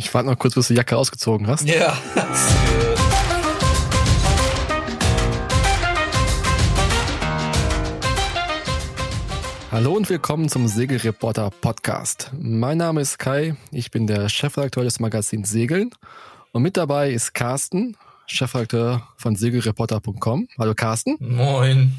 Ich warte noch kurz, bis du die Jacke ausgezogen hast. Ja. Hallo und willkommen zum Segelreporter Podcast. Mein Name ist Kai, ich bin der Chefredakteur des Magazins Segeln und mit dabei ist Carsten, Chefredakteur von segelreporter.com. Hallo Carsten. Moin.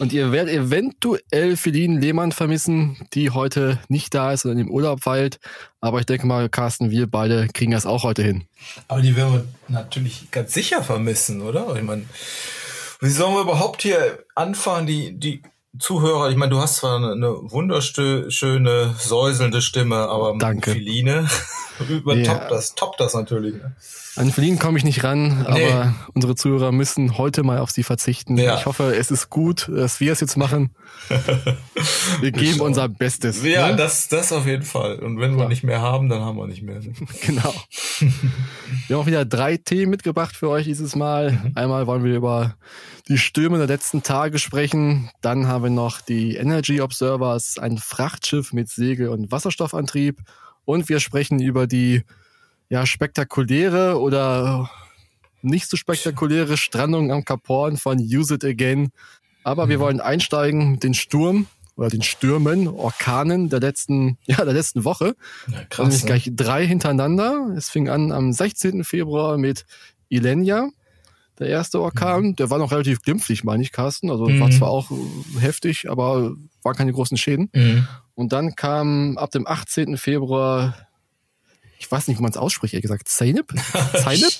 Und ihr werdet eventuell Feline Lehmann vermissen, die heute nicht da ist und im Urlaub weilt. Aber ich denke mal, Carsten, wir beide kriegen das auch heute hin. Aber die werden wir natürlich ganz sicher vermissen, oder? Ich meine, wie sollen wir überhaupt hier anfangen, die, die Zuhörer, ich meine, du hast zwar eine wunderschöne, säuselnde Stimme, aber Danke. Feline übertoppt Ja. das, toppt das natürlich. Ne? An Feline komme ich nicht ran, Nee. aber unsere Zuhörer müssen heute mal auf sie verzichten. Ja. Ich hoffe, es ist gut, dass wir es jetzt machen. Wir geben unser Bestes. Ja, ne? das, das auf jeden Fall. Und wenn wir Ja. nicht mehr haben, dann haben wir nicht mehr. Genau. Wir haben auch wieder drei Themen mitgebracht für euch dieses Mal. Mhm. Einmal wollen wir über die Stürme der letzten Tage sprechen. Dann haben wir noch die Energy Observers, ein Frachtschiff mit Segel- und Wasserstoffantrieb. Und wir sprechen über die ja, spektakuläre oder nicht so spektakuläre Strandung am Kap Horn von Use It Again. Aber Mhm. wir wollen einsteigen mit den Sturm oder den Stürmen, Orkanen der letzten, ja, der letzten Woche. Ja, Nämlich krass. Ne? gleich drei hintereinander. Es fing an am 16. Februar mit Ilenia, der erste Orkan. Der war noch relativ glimpflich, meine ich, Carsten. Also war Mhm. zwar auch äh, heftig, aber waren keine großen Schäden. Mhm. Und dann kam ab dem 18. Februar, ich weiß nicht, wie man es ausspricht, ehrlich gesagt, Zeynep? Zeynep?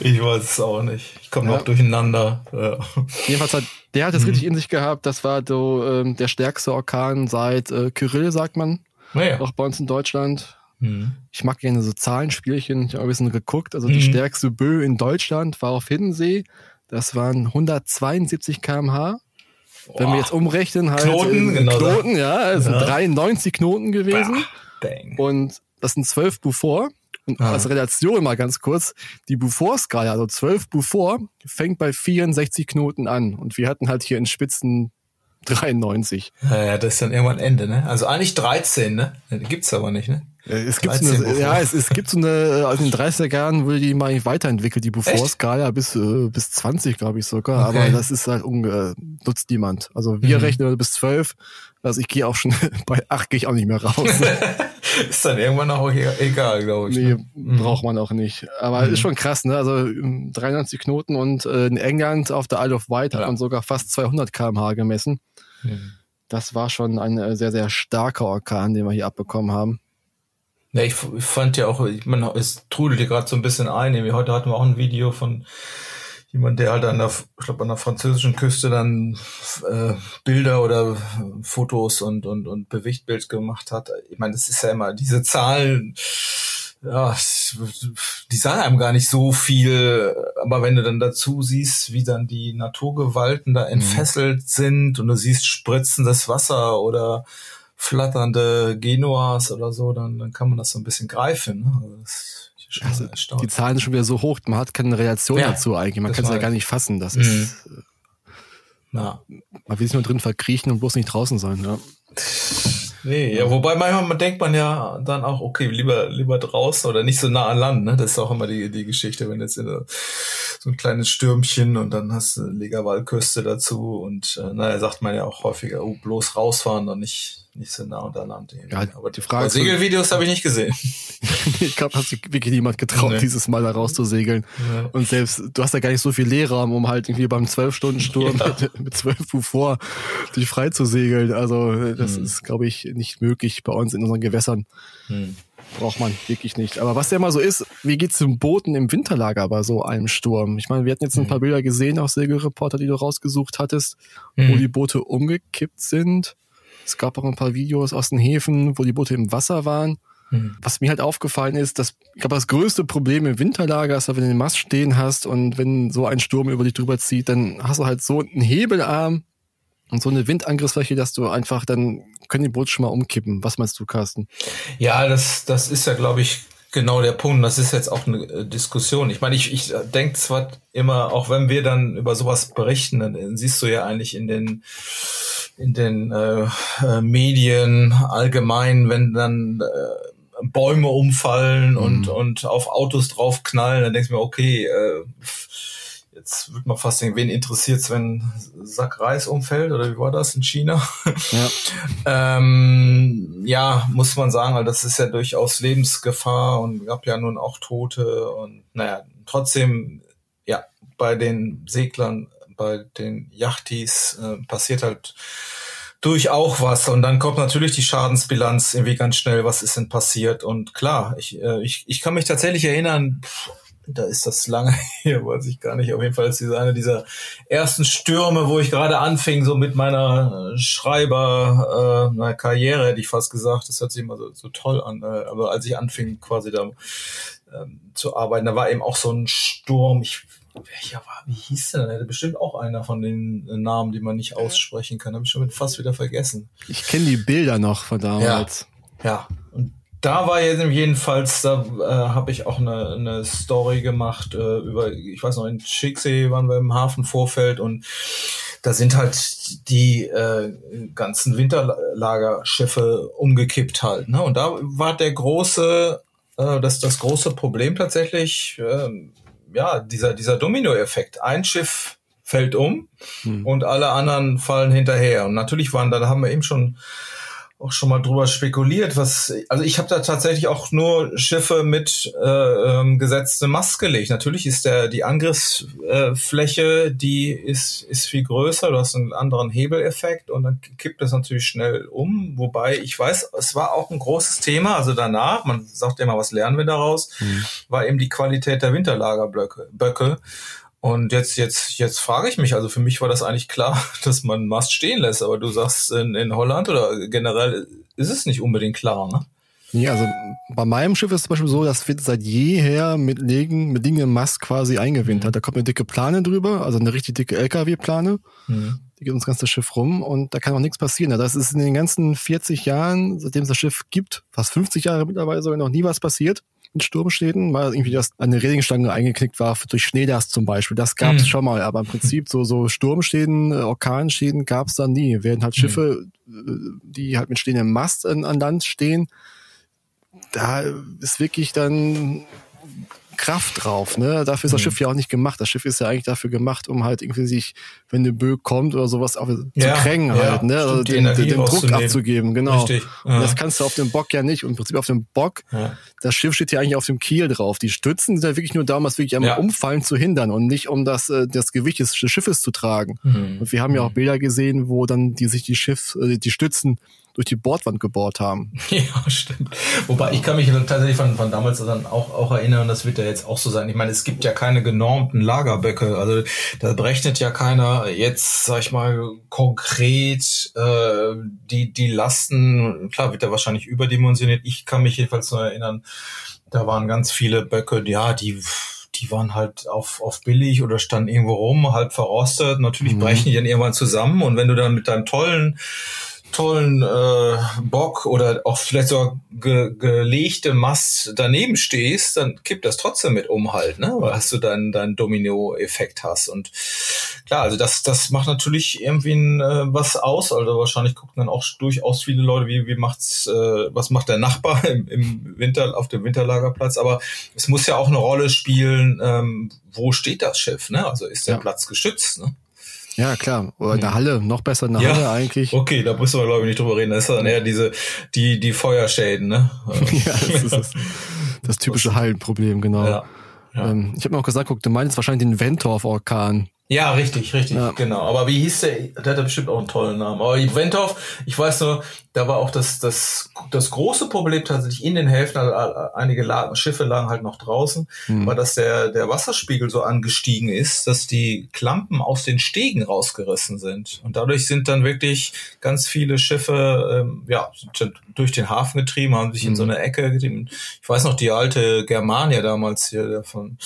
Ich weiß es auch nicht. Ich komme Ja. noch durcheinander. Ja. Jedenfalls hat der hat es Mhm. richtig in sich gehabt. Das war so ähm, der stärkste Orkan seit äh, Kyrill, sagt man, Naja. auch bei uns in Deutschland. Mhm. Ich mag gerne so Zahlenspielchen. Ich habe ein bisschen geguckt. Also die Mhm. stärkste Bö in Deutschland war auf Hiddensee. Das waren 172 kmh. Wenn wir jetzt umrechnen, halt Knoten, in genau. Knoten, ja, es sind Ja. 93 Knoten gewesen. Bang. Und das sind 12 Beaufort. Und Ah. als Relation mal ganz kurz, die Beaufort-Skala, also 12 Beaufort, fängt bei 64 Knoten an. Und wir hatten halt hier in Spitzen 93. Ja, ja, das ist dann irgendwann Ende, ne? Also eigentlich 13, ne? Gibt's aber nicht, ne? Äh, Es gibt so 13 eine, ja, es, es gibt so eine, äh, aus den 30er Jahren wurde die mal weiterentwickelt, die Beaufort-Skala bis, äh, bis 20, glaube ich sogar. Okay. Aber das ist halt unge, nutzt niemand. Also wir Mhm. rechnen bis 12. Also ich gehe auch schon, bei 8 gehe ich auch nicht mehr raus. ist dann irgendwann auch e- egal, glaube ich. nee, ne? Braucht man auch nicht. Aber Mhm. ist schon krass, ne? Also ähm, 93 Knoten und äh, in England auf der Isle of Wight Ja. hat man sogar fast 200 kmh gemessen. Mhm. Das war schon ein äh, sehr, sehr starker Orkan, den wir hier abbekommen haben. Ja, ich, fand ja auch, meine, es trudelt hier gerade so ein bisschen ein. Heute hatten wir auch ein Video von jemand, der halt an der, ich glaube, an der französischen Küste dann äh, Bilder oder Fotos und, und, und Bewegtbild gemacht hat. Ich meine, das ist ja immer, diese Zahlen, ja, die sagen einem gar nicht so viel, aber wenn du dann dazu siehst, wie dann die Naturgewalten da entfesselt sind und du siehst spritzendes Wasser oder flatternde Genuas oder so, dann, dann kann man das so ein bisschen greifen. Ne? Also das Also, Die. Zahlen sind schon wieder so hoch, man hat keine Relation Ja, dazu eigentlich. Man kann es ja gar nicht fassen. Das Mhm. ist, Ja. man will sich nur drin verkriechen und bloß nicht draußen sein. Ja. Nee, ja, wobei manchmal man denkt man ja dann auch, okay, lieber, lieber draußen oder nicht so nah an Land, ne? Das ist auch immer die, die Geschichte, wenn jetzt in der, so ein kleines Stürmchen und dann hast du Legerwaldküste dazu und äh, naja, sagt man ja auch häufiger, oh, bloß rausfahren und nicht, nicht so nah unter Land. irgendwie. Ja, aber die Frage aber Segelvideos habe ich nicht gesehen. Ich glaube, hat sich wirklich niemand getraut, Nee. dieses Mal da rauszusegeln. Ja. Und selbst, du hast ja gar nicht so viel Leerraum, um halt irgendwie beim 12-Stunden-Sturm Ja. mit, mit 12 Uhr vor dich frei zu segeln. Also das Hm. ist, glaube ich, nicht möglich bei uns in unseren Gewässern. Hm. Braucht man wirklich nicht. Aber was ja immer so ist, wie geht's dem Booten im Winterlager bei so einem Sturm? Ich meine, wir hatten jetzt ein Hm. paar Bilder gesehen aus Segelreporter, die du rausgesucht hattest, wo Hm. die Boote umgekippt sind. Es gab auch ein paar Videos aus den Häfen, wo die Boote im Wasser waren. Hm. Was mir halt aufgefallen ist, dass ich glaube, das größte Problem im Winterlager ist, wenn du den Mast stehen hast und wenn so ein Sturm über dich drüber zieht, dann hast du halt so einen Hebelarm und so eine Windangriffsfläche, dass du einfach, dann können die Boote schon mal umkippen. Was meinst du, Carsten? Ja, das, das ist ja, glaube ich, genau der Punkt. Das ist jetzt auch eine äh, Diskussion. Ich meine, ich, ich denke zwar immer, auch wenn wir dann über sowas berichten, dann äh, siehst du ja eigentlich in den in den äh, äh, Medien allgemein, wenn dann äh, Bäume umfallen mhm. und, und auf Autos draufknallen. Dann denkst du mir, okay, äh, jetzt wird man fast denken, wen interessiert's, wenn Sack Reis umfällt oder wie war das in China? Ja, ähm, ja muss man sagen, weil das ist ja durchaus Lebensgefahr und gab ja nun auch Tote und naja, trotzdem, ja, bei den Seglern, bei den Yachtis äh, passiert halt durch auch was. Und dann kommt natürlich die Schadensbilanz irgendwie ganz schnell, was ist denn passiert? Und klar, ich, äh, ich, ich kann mich tatsächlich erinnern, pff, da ist das lange hier, weiß ich gar nicht. Auf jeden Fall ist diese eine dieser ersten Stürme, wo ich gerade anfing, so mit meiner äh, Schreiber äh, Karriere, hätte ich fast gesagt. Das hört sich immer so, so toll an. Äh, aber als ich anfing, quasi da ähm, zu arbeiten, da war eben auch so ein Sturm. Ich, welcher war, wie hieß der denn? Hätte bestimmt auch einer von den äh, Namen, die man nicht aussprechen kann. Habe ich schon fast wieder vergessen. Ich kenne die Bilder noch von damals. Ja, ja. Und da war jetzt jedenfalls, da äh, habe ich auch eine, eine Story gemacht äh, über, ich weiß noch, in Schicksee waren wir im Hafenvorfeld und da sind halt die äh, ganzen Winterlagerschiffe umgekippt halt. Ne? Und da war der große, äh, das, das große Problem tatsächlich, äh, ja, dieser, dieser Dominoeffekt. Ein Schiff fällt um hm. und alle anderen fallen hinterher. Und natürlich waren da, da haben wir eben schon auch schon mal drüber spekuliert, was also ich habe da tatsächlich auch nur Schiffe mit äh, ähm, gesetztem Mast gelegt. Natürlich ist der die Angriffsfläche, die ist ist viel größer, du hast einen anderen Hebeleffekt und dann kippt es natürlich schnell um. Wobei ich weiß, es war auch ein großes Thema. Also danach, man sagt ja immer, was lernen wir daraus, mhm. war eben die Qualität der Winterlagerblöcke. Böcke. Und jetzt, jetzt, jetzt frage ich mich, also für mich war das eigentlich klar, dass man Mast stehen lässt, aber du sagst in, in Holland oder generell ist es nicht unbedingt klar, ne? Nee, also bei meinem Schiff ist es zum Beispiel so, das wird seit jeher mit Legen, mit Dingen im Mast quasi eingewintert. Mhm. Da kommt eine dicke Plane drüber, also eine richtig dicke LKW-Plane. Mhm. Die geht ums ganze Schiff rum und da kann auch nichts passieren. Das ist in den ganzen 40 Jahren, seitdem es das Schiff gibt, fast 50 Jahre mittlerweile sogar noch nie was passiert in Sturmschäden, weil irgendwie das eine Regenstange eingeknickt war durch Schneedast zum Beispiel. Das gab es mhm. schon mal, aber im Prinzip so so Sturmschäden, äh, Orkanschäden gab es da nie. Während halt Schiffe, mhm. die halt mit stehendem Mast an, an Land stehen, da ist wirklich dann Kraft drauf. Ne? Dafür ist das mhm. Schiff ja auch nicht gemacht. Das Schiff ist ja eigentlich dafür gemacht, um halt irgendwie sich, wenn eine Böe kommt oder sowas, ja, zu krängen ja, halt, ne? Also den, den, den Druck abzugeben, genau. Richtig. Ja. Und das kannst du auf dem Bock ja nicht. Und im Prinzip auf dem Bock, das Schiff steht ja eigentlich auf dem Kiel drauf. Die Stützen sind ja wirklich nur da, um das wirklich einmal Umfallen zu hindern und nicht um das, äh, das Gewicht des Schiffes zu tragen. Mhm. Und wir haben ja auch mhm. Bilder gesehen, wo dann die sich die Schiff, äh, die Stützen durch die Bordwand gebohrt haben. Ja, stimmt. Wobei ich kann mich tatsächlich von, von damals dann auch, auch erinnern, das wird ja jetzt auch so sein. Ich meine, es gibt ja keine genormten Lagerböcke. Also da berechnet ja keiner jetzt, sag ich mal, konkret äh, die, die Lasten. Klar, wird er wahrscheinlich überdimensioniert. Ich kann mich jedenfalls nur erinnern, da waren ganz viele Böcke, ja, die die waren halt auf, auf billig oder standen irgendwo rum, halb verrostet. Natürlich mhm. brechen die dann irgendwann zusammen. Und wenn du dann mit deinem tollen tollen äh, Bock oder auch vielleicht sogar ge gelegte Mast daneben stehst, dann kippt das trotzdem mit um halt, ne? Weil hast du dann deinen Domino-Effekt hast. Und klar, also das, das macht natürlich irgendwie ein, äh, was aus. Also wahrscheinlich gucken dann auch durchaus viele Leute, wie, wie macht's, äh, was macht der Nachbar im, im Winter, auf dem Winterlagerplatz. Aber es muss ja auch eine Rolle spielen, ähm, wo steht das Schiff, ne? Also ist der ja. Platz geschützt, ne? Ja, klar. Oder in der Halle, noch besser in der ja, Halle eigentlich. Okay, da müssen wir, glaube ich, nicht drüber reden. Das ist dann eher diese, die, die Feuerschäden, ne? ja, das ist das, das typische Hallenproblem, genau. Ja, ja. Ähm, ich habe mir auch gesagt, guck, du meinst wahrscheinlich den Ventorf-Orkan. Ja, richtig, richtig, ja. genau. Aber wie hieß der? Der hatte bestimmt auch einen tollen Namen. Aber Ventorf, ich weiß nur, da war auch das, das, das große Problem tatsächlich in den Häfen, also einige lagen, Schiffe lagen halt noch draußen, mhm. war, dass der, der Wasserspiegel so angestiegen ist, dass die Klampen aus den Stegen rausgerissen sind. Und dadurch sind dann wirklich ganz viele Schiffe, ähm, ja, durch den Hafen getrieben, haben sich mhm. in so eine Ecke getrieben. Ich weiß noch, die alte Germania damals hier, der von,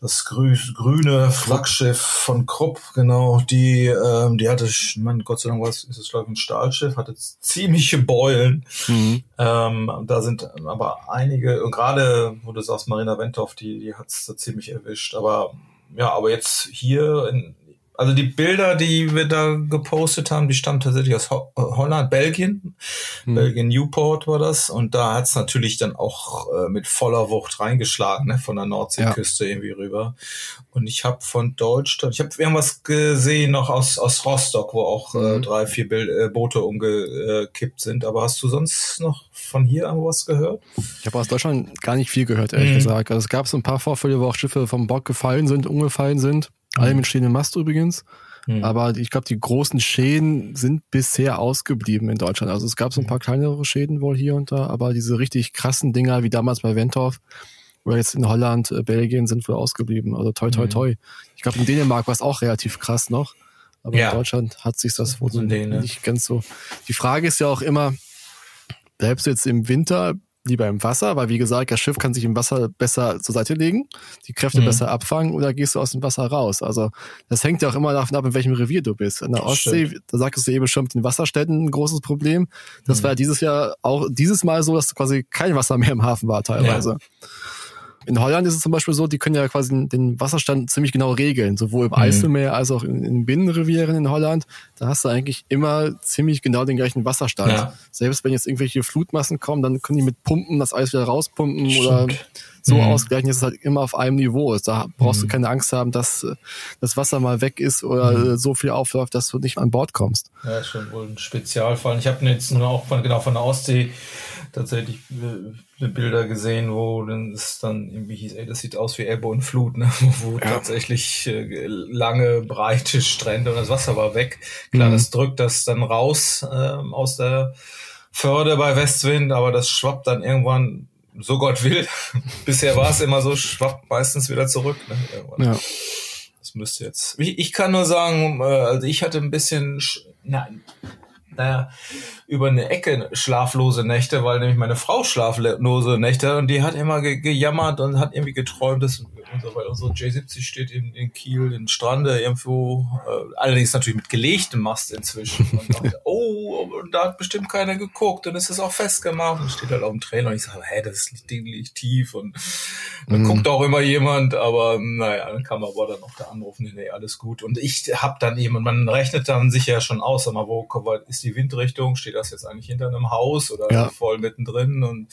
das grü grüne Flaggschiff von Krupp, genau, die, ähm, die hatte, man, Gott sei Dank was, ist es glaube ich ein Stahlschiff, hatte ziemliche Beulen. Mhm. Ähm, da sind aber einige, und gerade, wo du sagst, Marina Wentoff, die, die hat's da ziemlich erwischt. Aber ja, aber jetzt hier in, Also die Bilder, die wir da gepostet haben, die stammen tatsächlich aus Ho Holland, Belgien. Hm. Belgien Newport war das. Und da hat's natürlich dann auch äh, mit voller Wucht reingeschlagen, ne? von der Nordseeküste ja. irgendwie rüber. Und ich habe von Deutschland, ich habe irgendwas gesehen noch aus, aus Rostock, wo auch äh, mhm. drei, vier Bild, äh, Boote umgekippt sind. Aber hast du sonst noch von hier irgendwas gehört? Ich habe aus Deutschland gar nicht viel gehört, ehrlich mhm. gesagt. Also es gab so ein paar Vorfälle, wo auch Schiffe vom Bock gefallen sind, umgefallen sind. Mhm. Alle mit stehendem Mast übrigens. Mhm. Aber ich glaube, die großen Schäden sind bisher ausgeblieben in Deutschland. Also es gab so ein paar kleinere Schäden wohl hier und da, aber diese richtig krassen Dinger wie damals bei Ventorf oder jetzt in Holland, äh, Belgien sind wohl ausgeblieben. Also toi toi mhm. toi. Ich glaube, in Dänemark war es auch relativ krass noch. Aber ja. in Deutschland hat sich das wohl so nicht ganz so. Die Frage ist ja auch immer, bleibst du jetzt im Winter lieber im Wasser, weil wie gesagt, das Schiff kann sich im Wasser besser zur Seite legen, die Kräfte mhm. besser abfangen oder gehst du aus dem Wasser raus? Also das hängt ja auch immer davon ab, in welchem Revier du bist. In der Ostsee, Stimmt. da sagst du eben schon mit den Wasserstätten ein großes Problem. Das mhm. war dieses Jahr auch dieses Mal so, dass quasi kein Wasser mehr im Hafen war teilweise. Ja. In Holland ist es zum Beispiel so, die können ja quasi den Wasserstand ziemlich genau regeln, sowohl im mhm. Eiselmeer als auch in, in Binnenrevieren in Holland. Da hast du eigentlich immer ziemlich genau den gleichen Wasserstand. Ja. Selbst wenn jetzt irgendwelche Flutmassen kommen, dann können die mit Pumpen das Eis wieder rauspumpen Stimmt. oder so mhm. ausgleichen, dass es halt immer auf einem Niveau ist. Da brauchst mhm. du keine Angst haben, dass äh, das Wasser mal weg ist oder mhm. so viel aufläuft, dass du nicht an Bord kommst. Ja, schon wohl ein Spezialfall. Ich habe jetzt nur auch von, genau von der Ostsee tatsächlich äh, Bilder gesehen, wo dann es dann irgendwie hieß, ey, das sieht aus wie Ebbe und Flut, ne? wo ja. tatsächlich äh, lange, breite Strände und das Wasser war weg. Klar, mhm. das drückt das dann raus äh, aus der Förde bei Westwind, aber das schwappt dann irgendwann, so Gott will. Bisher war es immer so, schwappt meistens wieder zurück. Ne? Ja. Das müsste jetzt. Ich, ich kann nur sagen, äh, also ich hatte ein bisschen, nein, naja, über eine Ecke schlaflose Nächte, weil nämlich meine Frau schlaflose Nächte und die hat immer ge gejammert und hat irgendwie geträumt, dass unser, weil unsere J70 steht in, in Kiel, in Strande irgendwo, äh, allerdings natürlich mit gelegtem Mast inzwischen. Und dachte, oh, und da hat bestimmt keiner geguckt und es ist auch festgemacht und steht halt auf dem Trailer und ich sage, hä, das Ding liegt tief und dann mhm. guckt auch immer jemand, aber naja, dann kam aber dann auch der Anruf, nee, nee, alles gut. Und ich hab dann eben, man rechnet dann sich ja schon aus, mal, wo ist die Windrichtung, steht das jetzt eigentlich hinter einem Haus oder ja. voll mittendrin und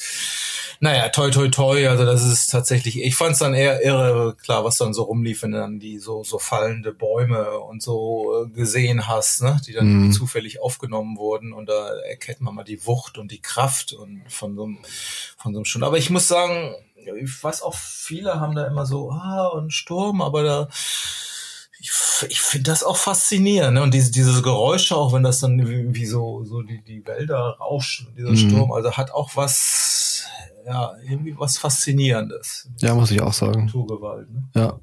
naja, toi toi toi, also das ist tatsächlich, ich fand es dann eher irre, klar, was dann so rumlief, wenn du dann die so, so fallende Bäume und so äh, gesehen hast, ne, die dann mhm. zufällig aufgenommen wurden und da erkennt man mal die Wucht und die Kraft und von so einem, von so einem Sturm. Aber ich muss sagen, ich weiß auch, viele haben da immer so, ah, und Sturm, aber da, ich, ich finde das auch faszinierend. Ne? Und diese, diese Geräusche, auch wenn das dann wie, wie so, so die, die Wälder rauschen, dieser mhm. Sturm, also hat auch was, ja, irgendwie was Faszinierendes. Ja, muss ich auch sagen. Naturgewalt. Ne? Ja.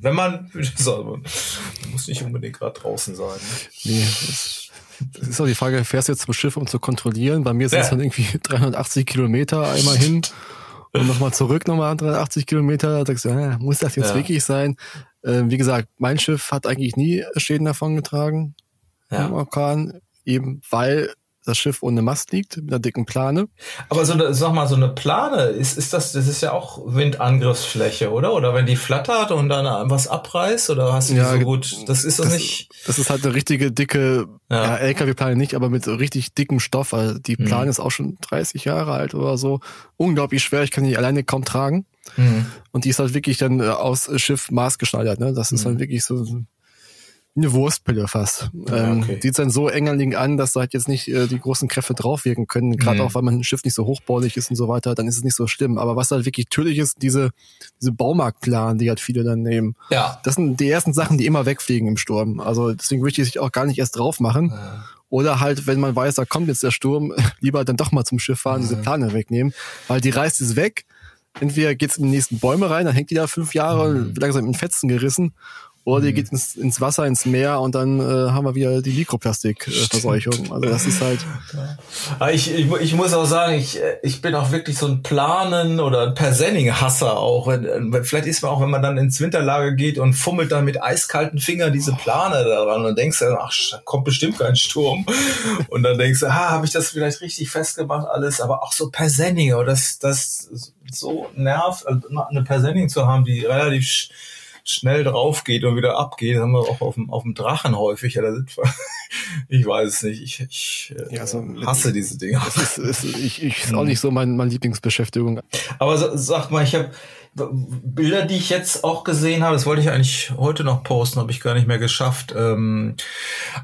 Wenn man, man muss nicht unbedingt gerade draußen sein. Ne? Nee, das, das ist auch die Frage, fährst du jetzt zum Schiff, um zu kontrollieren? Bei mir sind es dann irgendwie 380 Kilometer einmal hin und nochmal zurück, nochmal 380 Kilometer. Da sagst du, ja, muss das jetzt ja. wirklich sein? Ähm, wie gesagt, mein Schiff hat eigentlich nie Schäden davon getragen ja. im Orkan, eben weil das Schiff ohne Mast liegt, mit einer dicken Plane. Aber so eine, sag mal, so eine Plane, ist, ist das, das ist ja auch Windangriffsfläche, oder? Oder wenn die flattert und dann was abreißt, oder hast du ja, die so gut, das ist doch nicht. Das ist halt eine richtige dicke, ja, ja LKW-Plane nicht, aber mit so richtig dickem Stoff, also die mhm. Plane mhm. ist auch schon 30 Jahre alt oder so. Unglaublich schwer, ich kann die alleine kaum tragen. Mhm. Und die ist halt wirklich dann äh, aus Schiff maßgeschneidert, ne? Das ist mhm. dann wirklich so eine Wurstpille fast. Ja, ähm, okay. Sieht dann so engerling an, dass da halt jetzt nicht äh, die großen Kräfte draufwirken können. Gerade mhm. auch, weil mein Schiff nicht so hochbaulich ist und so weiter, dann ist es nicht so schlimm. Aber was halt wirklich tödlich ist, diese, diese Baumarktplan, die halt viele dann nehmen. Ja. Das sind die ersten Sachen, die immer wegfliegen im Sturm. Also deswegen würde ich sich auch gar nicht erst drauf machen. Ja. Oder halt, wenn man weiß, da kommt jetzt der Sturm, lieber dann doch mal zum Schiff fahren, mhm. diese Plane wegnehmen, weil die reißt es weg. Entweder geht's in die nächsten Bäume rein, dann hängt die da fünf Jahre mhm. langsam in Fetzen gerissen oder die mhm. geht ins, ins Wasser, ins Meer und dann äh, haben wir wieder die Mikroplastikverseuchung. also das ist halt. Ja. Ich, ich, ich muss auch sagen, ich, ich bin auch wirklich so ein Planen oder ein Persenning-Hasser auch. Wenn, vielleicht ist man auch, wenn man dann ins Winterlager geht und fummelt dann mit eiskalten Fingern diese Plane daran und denkst dann, ach, da kommt bestimmt kein Sturm. Und dann denkst du, ah, habe ich das vielleicht richtig festgemacht alles, aber auch so Persenning, das, das so nervt, also eine Persenning zu haben, die relativ schnell drauf geht und wieder abgeht. Das haben wir auch auf dem, auf dem Drachen häufig. Ja, da sind wir, ich weiß es nicht. Ich, ich ja, also, hasse diese Dinge. Das ist, ist, ich, ich ist auch nicht so mein, meine Lieblingsbeschäftigung. Aber sag mal, ich habe Bilder, die ich jetzt auch gesehen habe, das wollte ich eigentlich heute noch posten, habe ich gar nicht mehr geschafft. Ähm,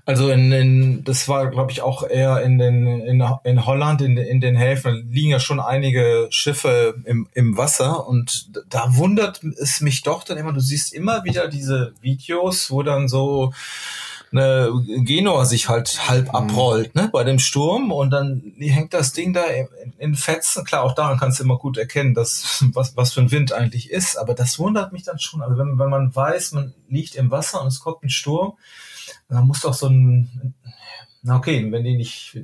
also in, in das war, glaube ich, auch eher in den in, in Holland, in, in den Häfen liegen ja schon einige Schiffe im, im Wasser und da wundert es mich doch dann immer, du siehst immer wieder diese Videos, wo dann so eine Genua sich halt halb mhm. abrollt, ne, bei dem Sturm und dann hängt das Ding da in, in Fetzen. Klar, auch daran kannst du immer gut erkennen, dass, was, was für ein Wind eigentlich ist, aber das wundert mich dann schon. Also wenn, wenn man weiß, man liegt im Wasser und es kommt ein Sturm, dann muss doch so ein, na okay, wenn die nicht,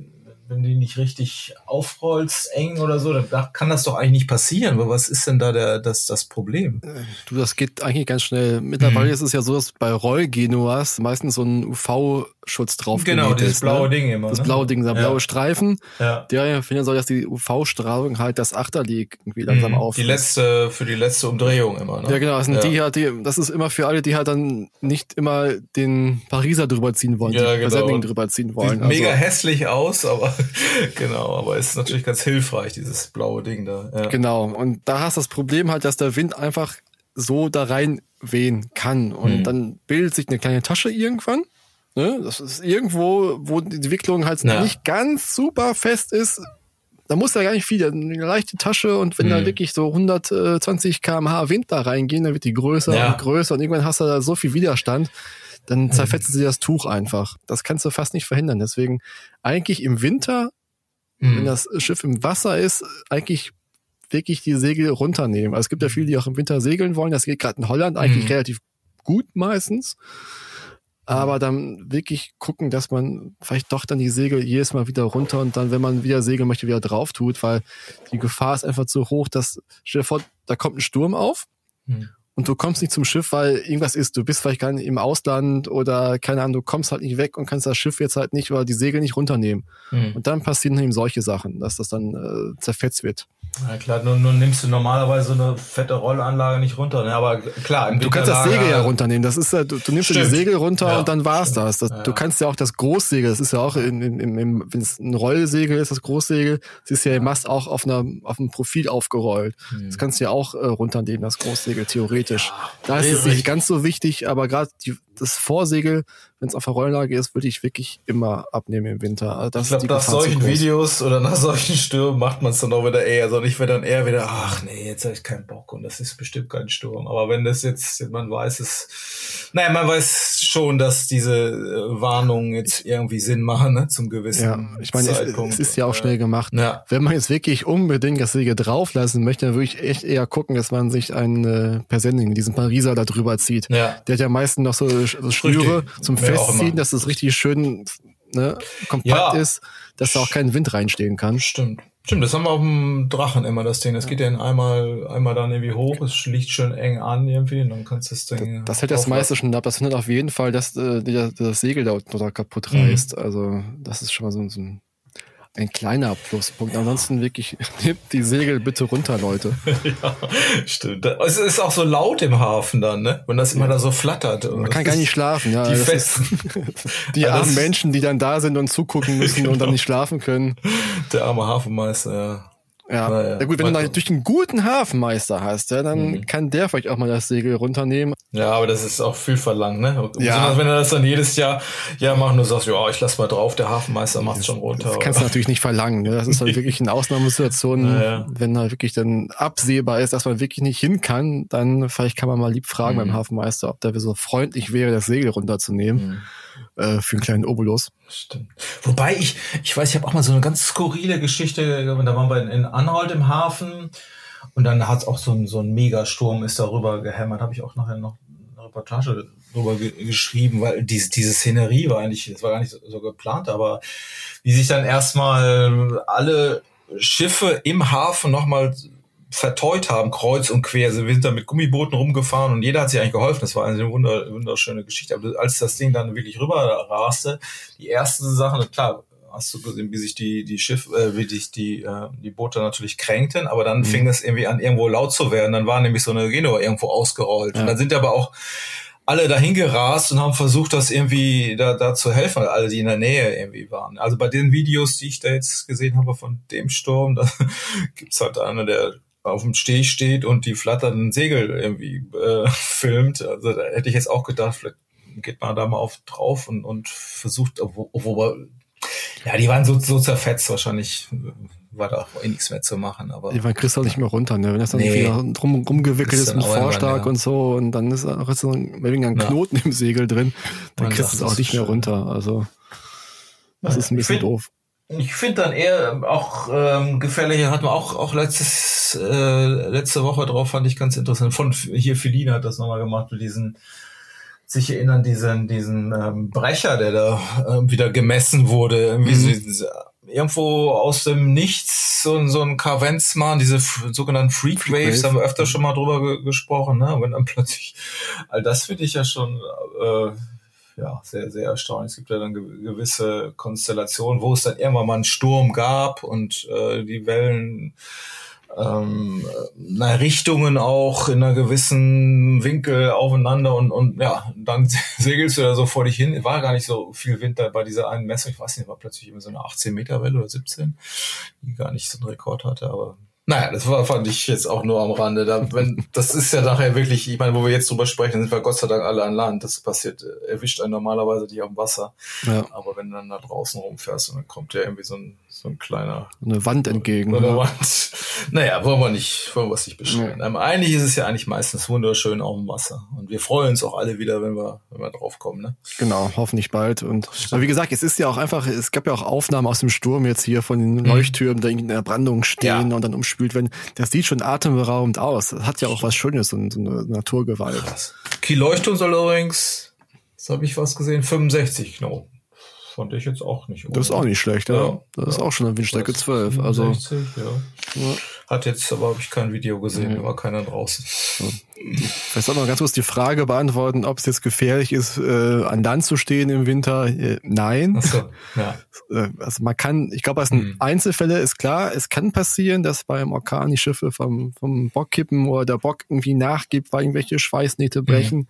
wenn die nicht richtig aufrollst, eng oder so, dann kann das doch eigentlich nicht passieren. Aber was ist denn da der, das, das Problem? Du, das geht eigentlich ganz schnell. Mittlerweile mhm. ist es ja so, dass bei Rollgenuas meistens so ein UV Schutz drauf Genau, dieses ist, blaue ne? Ding immer. Das ne? blaue Ding, der ja. blaue Streifen, ja. der ja finden soll, dass die UV-Strahlung halt das Achterlieg irgendwie langsam mhm. auf. Die letzte, für die letzte Umdrehung immer, ne? Ja, genau. Das, sind die halt, die, das ist immer für alle, die halt dann nicht immer den Pariser drüber ziehen wollen, ja, die genau. Drüber ziehen wollen. Sieht also. mega hässlich aus, aber genau, aber ist natürlich ganz hilfreich, dieses blaue Ding da. Ja. Genau. Und da hast du das Problem halt, dass der Wind einfach so da rein wehen kann. Und mhm. dann bildet sich eine kleine Tasche irgendwann. Ne? Das ist irgendwo, wo die Wicklung halt ja. nicht ganz super fest ist. Da muss ja gar nicht viel, eine leichte Tasche und wenn mhm. da wirklich so 120 kmh Wind da reingehen, dann wird die größer ja. und größer und irgendwann hast du da so viel Widerstand, dann mhm. zerfetzen sie das Tuch einfach. Das kannst du fast nicht verhindern. Deswegen eigentlich im Winter, mhm. wenn das Schiff im Wasser ist, eigentlich wirklich die Segel runternehmen. Also es gibt ja viele, die auch im Winter segeln wollen. Das geht gerade in Holland eigentlich mhm. relativ gut meistens aber dann wirklich gucken, dass man vielleicht doch dann die Segel jedes Mal wieder runter und dann, wenn man wieder segeln möchte, wieder drauf tut, weil die Gefahr ist einfach zu hoch, dass, stell dir vor, da kommt ein Sturm auf hm. Und du kommst nicht zum Schiff, weil irgendwas ist. Du bist vielleicht gar nicht im Ausland oder keine Ahnung, du kommst halt nicht weg und kannst das Schiff jetzt halt nicht oder die Segel nicht runternehmen. Hm. Und dann passieren eben solche Sachen, dass das dann äh, zerfetzt wird. Ja klar, nun, nun nimmst du normalerweise eine fette Rollanlage nicht runter, ne? aber klar. Im du kannst das Segel ja runternehmen. Das ist ja, du, du nimmst ja die Segel runter ja, und dann war's stimmt. das. das ja. Du kannst ja auch das Großsegel, das ist ja auch in, in, in, wenn es ein Rollsegel ist, das Großsegel, das ist ja im Mast auch auf einer auf einem Profil aufgerollt. Hm. Das kannst du ja auch äh, runternehmen, das Großsegel theoretisch. Da ist es nicht ganz so wichtig, aber gerade das Vorsegel wenn es auf der Rollenlage ist, würde ich wirklich immer abnehmen im Winter. Also das ich glaube, nach solchen Videos oder nach solchen Stürmen macht man es dann auch wieder eher. Also ich werde dann eher wieder, ach nee, jetzt habe ich keinen Bock und das ist bestimmt kein Sturm. Aber wenn das jetzt, man weiß es, naja, man weiß schon, dass diese äh, Warnungen jetzt irgendwie Sinn machen, ne, zum gewissen ja, ich meine, Zeitpunkt. Es, es ist ja auch schnell gemacht. Ja. Wenn man jetzt wirklich unbedingt das Segel drauflassen möchte, dann würde ich echt eher gucken, dass man sich einen äh, per Sending, diesen Pariser da drüber zieht. Ja. Der hat ja meistens noch so, so Schnüre zum festziehen, dass es richtig schön ne, kompakt ja. ist, dass da auch kein Wind reinstehen kann. Stimmt. Stimmt, das haben wir auf dem Drachen immer das Ding. Das geht ja einmal, einmal dann irgendwie hoch, es liegt schön eng an irgendwie und dann kannst du das Ding. Das, das hält das meiste schon ab. Das hindert auf jeden Fall, dass äh, das Segel da unten kaputt reißt. Mhm. Also das ist schon mal so, so ein ein kleiner Pluspunkt. Ansonsten wirklich, nehmt die Segel bitte runter, Leute. ja, stimmt. Es ist auch so laut im Hafen dann, ne? Wenn das immer da so flattert. Man kann gar nicht schlafen, ja. Die, ist, die armen Menschen, die dann da sind und zugucken müssen genau. und dann nicht schlafen können. Der arme Hafenmeister, ja. Ja. Naja, ja gut, wenn du natürlich einen guten Hafenmeister hast, ja, dann mhm. kann der vielleicht auch mal das Segel runternehmen. Ja, aber das ist auch viel verlangt, ne? Ja. wenn er das dann jedes Jahr ja macht und du sagst, ja, ich lass mal drauf, der Hafenmeister macht schon runter. Das kannst du natürlich nicht verlangen. Ne? Das ist dann wirklich eine Ausnahmesituation, naja. wenn da wirklich dann absehbar ist, dass man wirklich nicht hin kann, dann vielleicht kann man mal lieb fragen mhm. beim Hafenmeister, ob der so freundlich wäre, das Segel runterzunehmen. Mhm äh, für einen kleinen Obolus. Stimmt. Wobei ich, ich weiß, ich habe auch mal so eine ganz skurrile Geschichte, da waren wir in Anhalt im Hafen und dann hat es auch so ein, so ein Megasturm ist darüber gehämmert, habe ich auch nachher noch eine Reportage darüber ge geschrieben, weil diese, diese Szenerie war eigentlich, das war gar nicht so, so geplant, aber wie sich dann erstmal alle Schiffe im Hafen nochmal verteut haben, kreuz und quer. Sie sind da mit Gummibooten rumgefahren und jeder hat sich eigentlich geholfen. Das war eine wunderschöne Geschichte. Aber als das Ding dann wirklich rüber raste, die ersten Sachen, klar, hast du gesehen, wie sich die, die Schiff, äh, wie sich die, äh, die Boote natürlich kränkten, aber dann mhm. fing es irgendwie an, irgendwo laut zu werden. Dann war nämlich so eine Genua irgendwo ausgerollt. Ja. Und dann sind aber auch alle dahin gerast und haben versucht, das irgendwie da, da zu helfen, alle, die in der Nähe irgendwie waren. Also bei den Videos, die ich da jetzt gesehen habe von dem Sturm, da gibt's halt einer, der auf dem Steg steht und die flatternden Segel irgendwie äh, filmt. Also da hätte ich jetzt auch gedacht, vielleicht geht man da mal auf drauf und, und versucht, wo, wo ja, die waren so, so zerfetzt, wahrscheinlich war da auch eh nichts mehr zu machen. Aber die waren kriegst du auch nicht mehr runter, ne? Wenn das dann nee, irgendwie rum, rumgewickelt ist mit Vorstark ja. und so und dann ist auch so ein, ein Knoten ja. im Segel drin, dann man kriegst du es auch nicht mehr runter. Also das ja, ist ein bisschen doof. Ich finde dann eher auch ähm, gefährlicher, hatten wir auch, auch letztes, äh, letzte Woche drauf, fand ich ganz interessant. Von hier Felina hat das nochmal gemacht mit diesen sich erinnern, diesen, diesen ähm, Brecher, der da äh, wieder gemessen wurde, irgendwie mhm. so, irgendwo aus dem Nichts so, so ein Carvenzmann, diese sogenannten Freak, Freak Waves, haben wir öfter schon mal drüber ge gesprochen, ne? Wenn dann plötzlich, all das finde ich ja schon äh, ja sehr, sehr erstaunlich. Es gibt ja dann gewisse Konstellationen, wo es dann irgendwann mal einen Sturm gab und äh, die Wellen ähm, na, Richtungen auch in einer gewissen Winkel aufeinander und, und ja, dann segelst du da so vor dich hin. War gar nicht so viel Wind bei dieser einen Messung. Ich weiß nicht, war plötzlich immer so eine 18 Meter Welle oder 17, die gar nicht so einen Rekord hatte, aber naja, das war, fand ich jetzt auch nur am Rande. Da, wenn, das ist ja nachher wirklich, ich meine, wo wir jetzt drüber sprechen, sind wir Gott sei Dank alle an Land. Das passiert, äh, erwischt einen normalerweise nicht am Wasser. Ja. Aber wenn du dann da draußen rumfährst und dann kommt ja irgendwie so ein, so ein kleiner... Eine Wand entgegen. Eine ja. Wand. Naja, wollen wir nicht, wollen wir es nicht beschreiben. Ja. eigentlich ist es ja eigentlich meistens wunderschön auf dem Wasser. Und wir freuen uns auch alle wieder, wenn wir, wenn wir drauf kommen, ne? Genau, hoffentlich bald. Und, aber wie gesagt, es ist ja auch einfach, es gab ja auch Aufnahmen aus dem Sturm jetzt hier von den mhm. Leuchttürmen, die in der Brandung stehen und dann umspült werden. Das sieht schon atemberaubend aus. Das hat ja auch was Schönes, so, eine Naturgewalt. Krass. Kiel Leuchtturm soll übrigens, jetzt habe ich was gesehen, 65 Knoten. Fand ich jetzt auch nicht. Oder? Das ist auch nicht schlecht, ja. ja das ja. ist auch schon eine Windstärke 12. 65, also, ja. ja. Hat jetzt, aber habe ich kein Video gesehen, da war keiner draußen. Vielleicht soll man ganz kurz die Frage beantworten, ob es jetzt gefährlich ist, äh, an Land zu stehen im Winter. Äh, nein. So, ja. Äh, also man kann, ich glaube, als mhm. Einzelfälle ist klar, es kann passieren, dass beim Orkan die Schiffe vom, vom Bock kippen oder der Bock irgendwie nachgibt, weil irgendwelche Schweißnähte brechen. Mhm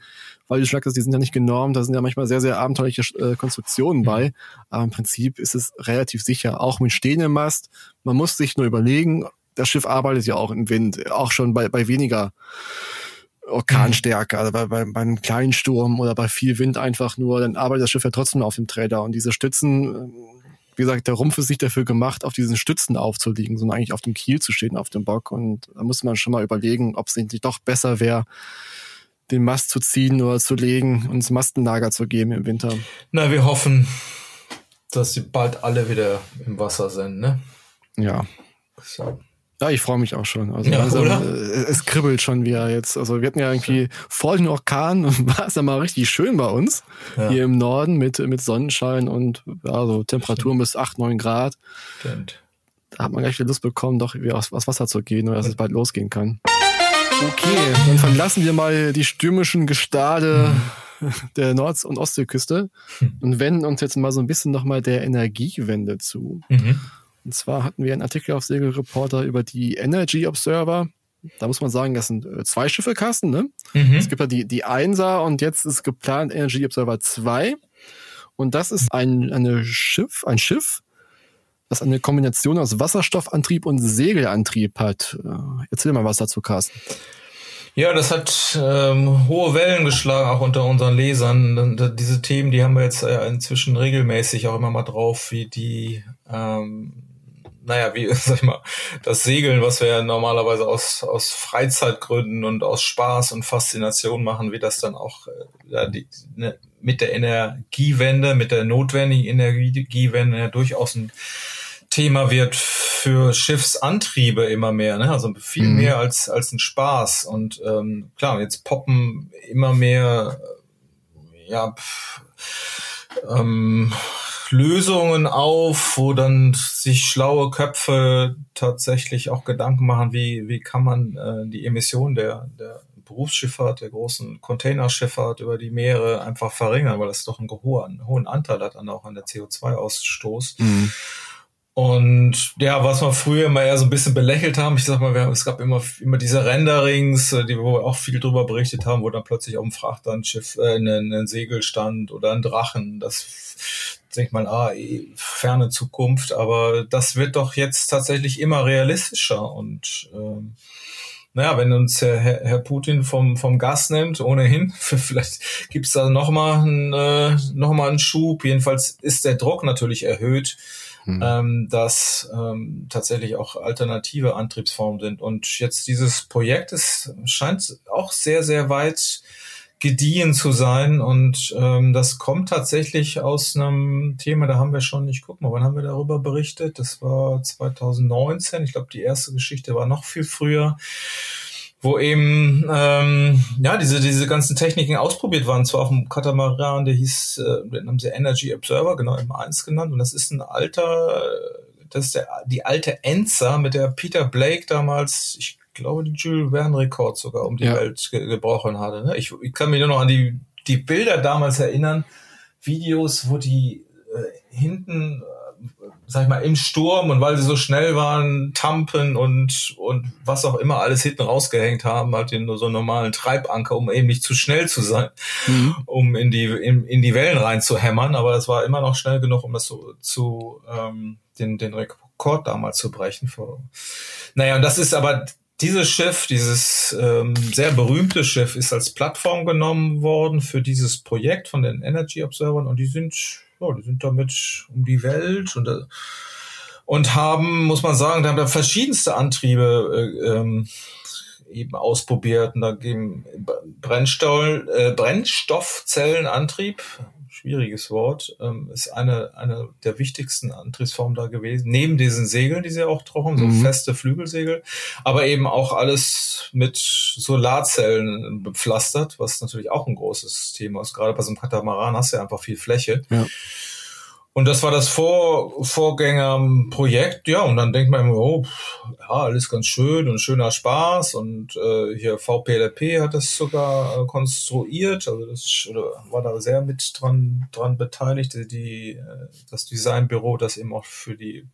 weil du sagst, die sind ja nicht genormt, da sind ja manchmal sehr, sehr abenteuerliche äh, Konstruktionen bei. Aber im Prinzip ist es relativ sicher, auch mit stehendem Mast. Man muss sich nur überlegen, das Schiff arbeitet ja auch im Wind, auch schon bei, bei weniger Orkanstärke, also bei, bei, bei einem kleinen Sturm oder bei viel Wind einfach nur, dann arbeitet das Schiff ja trotzdem auf dem Träder. Und diese Stützen, wie gesagt, der Rumpf ist nicht dafür gemacht, auf diesen Stützen aufzuliegen, sondern eigentlich auf dem Kiel zu stehen, auf dem Bock. Und da muss man schon mal überlegen, ob es nicht doch besser wäre, den Mast zu ziehen oder zu legen und ins Mastenlager zu geben im Winter. Na, wir hoffen, dass sie bald alle wieder im Wasser sind, ne? Ja. So. Ja, ich freue mich auch schon. Also ja, langsam, äh, es kribbelt schon wieder jetzt. Also wir hatten ja irgendwie vor den Orkan war es ja mal richtig schön bei uns ja. hier im Norden mit mit Sonnenschein und ja, so Temperaturen bis 8, 9 Grad. Stimmt. Da hat man gleich wieder Lust bekommen, doch wieder aufs, aufs Wasser zu gehen oder dass es bald losgehen kann. Okay, dann verlassen wir mal die stürmischen Gestade der Nord- und Ostseeküste und wenden uns jetzt mal so ein bisschen nochmal der Energiewende zu. Mhm. Und zwar hatten wir einen Artikel auf Segelreporter über die Energy Observer. Da muss man sagen, das sind äh, zwei Schiffe, Carsten, ne? Mhm. Es gibt ja die, die Einser und jetzt ist geplant Energy Observer 2. Und das ist ein, eine Schiff, ein Schiff, das eine Kombination aus Wasserstoffantrieb und Segelantrieb hat. Äh, erzähl mal was dazu, Carsten. Ja, das hat ähm, hohe Wellen geschlagen, auch unter unseren Lesern. Diese Themen, die haben wir jetzt äh, inzwischen regelmäßig auch immer mal drauf, wie die, ähm, naja, wie, sag ich mal, das Segeln, was wir ja normalerweise aus, aus Freizeitgründen und aus Spaß und Faszination machen, wie das dann auch äh, ja, die, ne, mit der Energiewende, mit der notwendigen Energiewende ja durchaus ein Thema wird für Schiffsantriebe immer mehr, ne? also viel mhm. mehr als, als ein Spaß. Und ähm, klar, jetzt poppen immer mehr ja, pff, ähm, Lösungen auf, wo dann sich schlaue Köpfe tatsächlich auch Gedanken machen, wie, wie kann man äh, die Emission der, der Berufsschifffahrt, der großen Containerschifffahrt über die Meere einfach verringern, weil das doch einen hohen, hohen Anteil hat an auch an der CO2-Ausstoß. Mhm. Und ja, was wir früher immer eher so ein bisschen belächelt haben, ich sag mal, wir, es gab immer, immer diese Renderings, äh, die wo wir auch viel drüber berichtet haben, wo dann plötzlich auf dem Frachter ein Schiff, äh, ein, ein Segel stand oder ein Drachen. Das denkt man, ah, eh, ferne Zukunft, aber das wird doch jetzt tatsächlich immer realistischer und ähm, naja, wenn uns Herr, Herr Putin vom, vom Gas nimmt, ohnehin, vielleicht gibt's da nochmal einen, äh, noch mal einen Schub. Jedenfalls ist der Druck natürlich erhöht mhm. ähm, dass ähm, tatsächlich auch alternative Antriebsformen sind. Und jetzt dieses Projekt ist, scheint auch sehr, sehr weit gediehen zu sein und ähm, das kommt tatsächlich aus einem Thema, da haben wir schon, ich guck mal, wann haben wir darüber berichtet? Das war 2019, ich glaube, die erste Geschichte war noch viel früher wo eben ähm, ja diese diese ganzen Techniken ausprobiert waren. Zwar auf dem Katamaran, der hieß, äh, den haben sie Energy Observer, genau M1 genannt, und das ist ein alter, das ist der die alte Enza, mit der Peter Blake damals, ich glaube, die Jules Verne Rekord sogar um die ja. Welt ge gebrochen hatte. Ne? Ich, ich kann mich nur noch an die die Bilder damals erinnern, Videos, wo die äh, hinten sag ich mal, im Sturm und weil sie so schnell waren, Tampen und, und was auch immer alles hinten rausgehängt haben, halt in so einen normalen Treibanker, um eben nicht zu schnell zu sein, mhm. um in die, in, in die Wellen rein zu hämmern. Aber es war immer noch schnell genug, um das so zu, ähm, den, den Rekord damals zu brechen. Naja, und das ist aber, dieses Schiff, dieses ähm, sehr berühmte Schiff, ist als Plattform genommen worden für dieses Projekt von den Energy Observern und die sind ja, die sind damit um die Welt und, und haben, muss man sagen, da haben da verschiedenste Antriebe äh, ähm, eben ausprobiert. Und da geben Brennstoff, äh, Brennstoffzellenantrieb, schwieriges Wort, ähm, ist eine, eine der wichtigsten Antriebsformen da gewesen. Neben diesen Segeln, die sie auch drauf haben, so mhm. feste Flügelsegel, aber eben auch alles mit Solarzellen bepflastert, was natürlich auch ein großes Thema ist. Gerade bei so einem Katamaran hast du ja einfach viel Fläche. Ja. Und das war das Vor Vorgängerprojekt, ja, und dann denkt man immer, oh, ja, alles ganz schön und schöner Spaß und äh, hier VPLP hat das sogar äh, konstruiert, also das war da sehr mit dran dran beteiligt, die, die äh, das Designbüro, das eben auch für die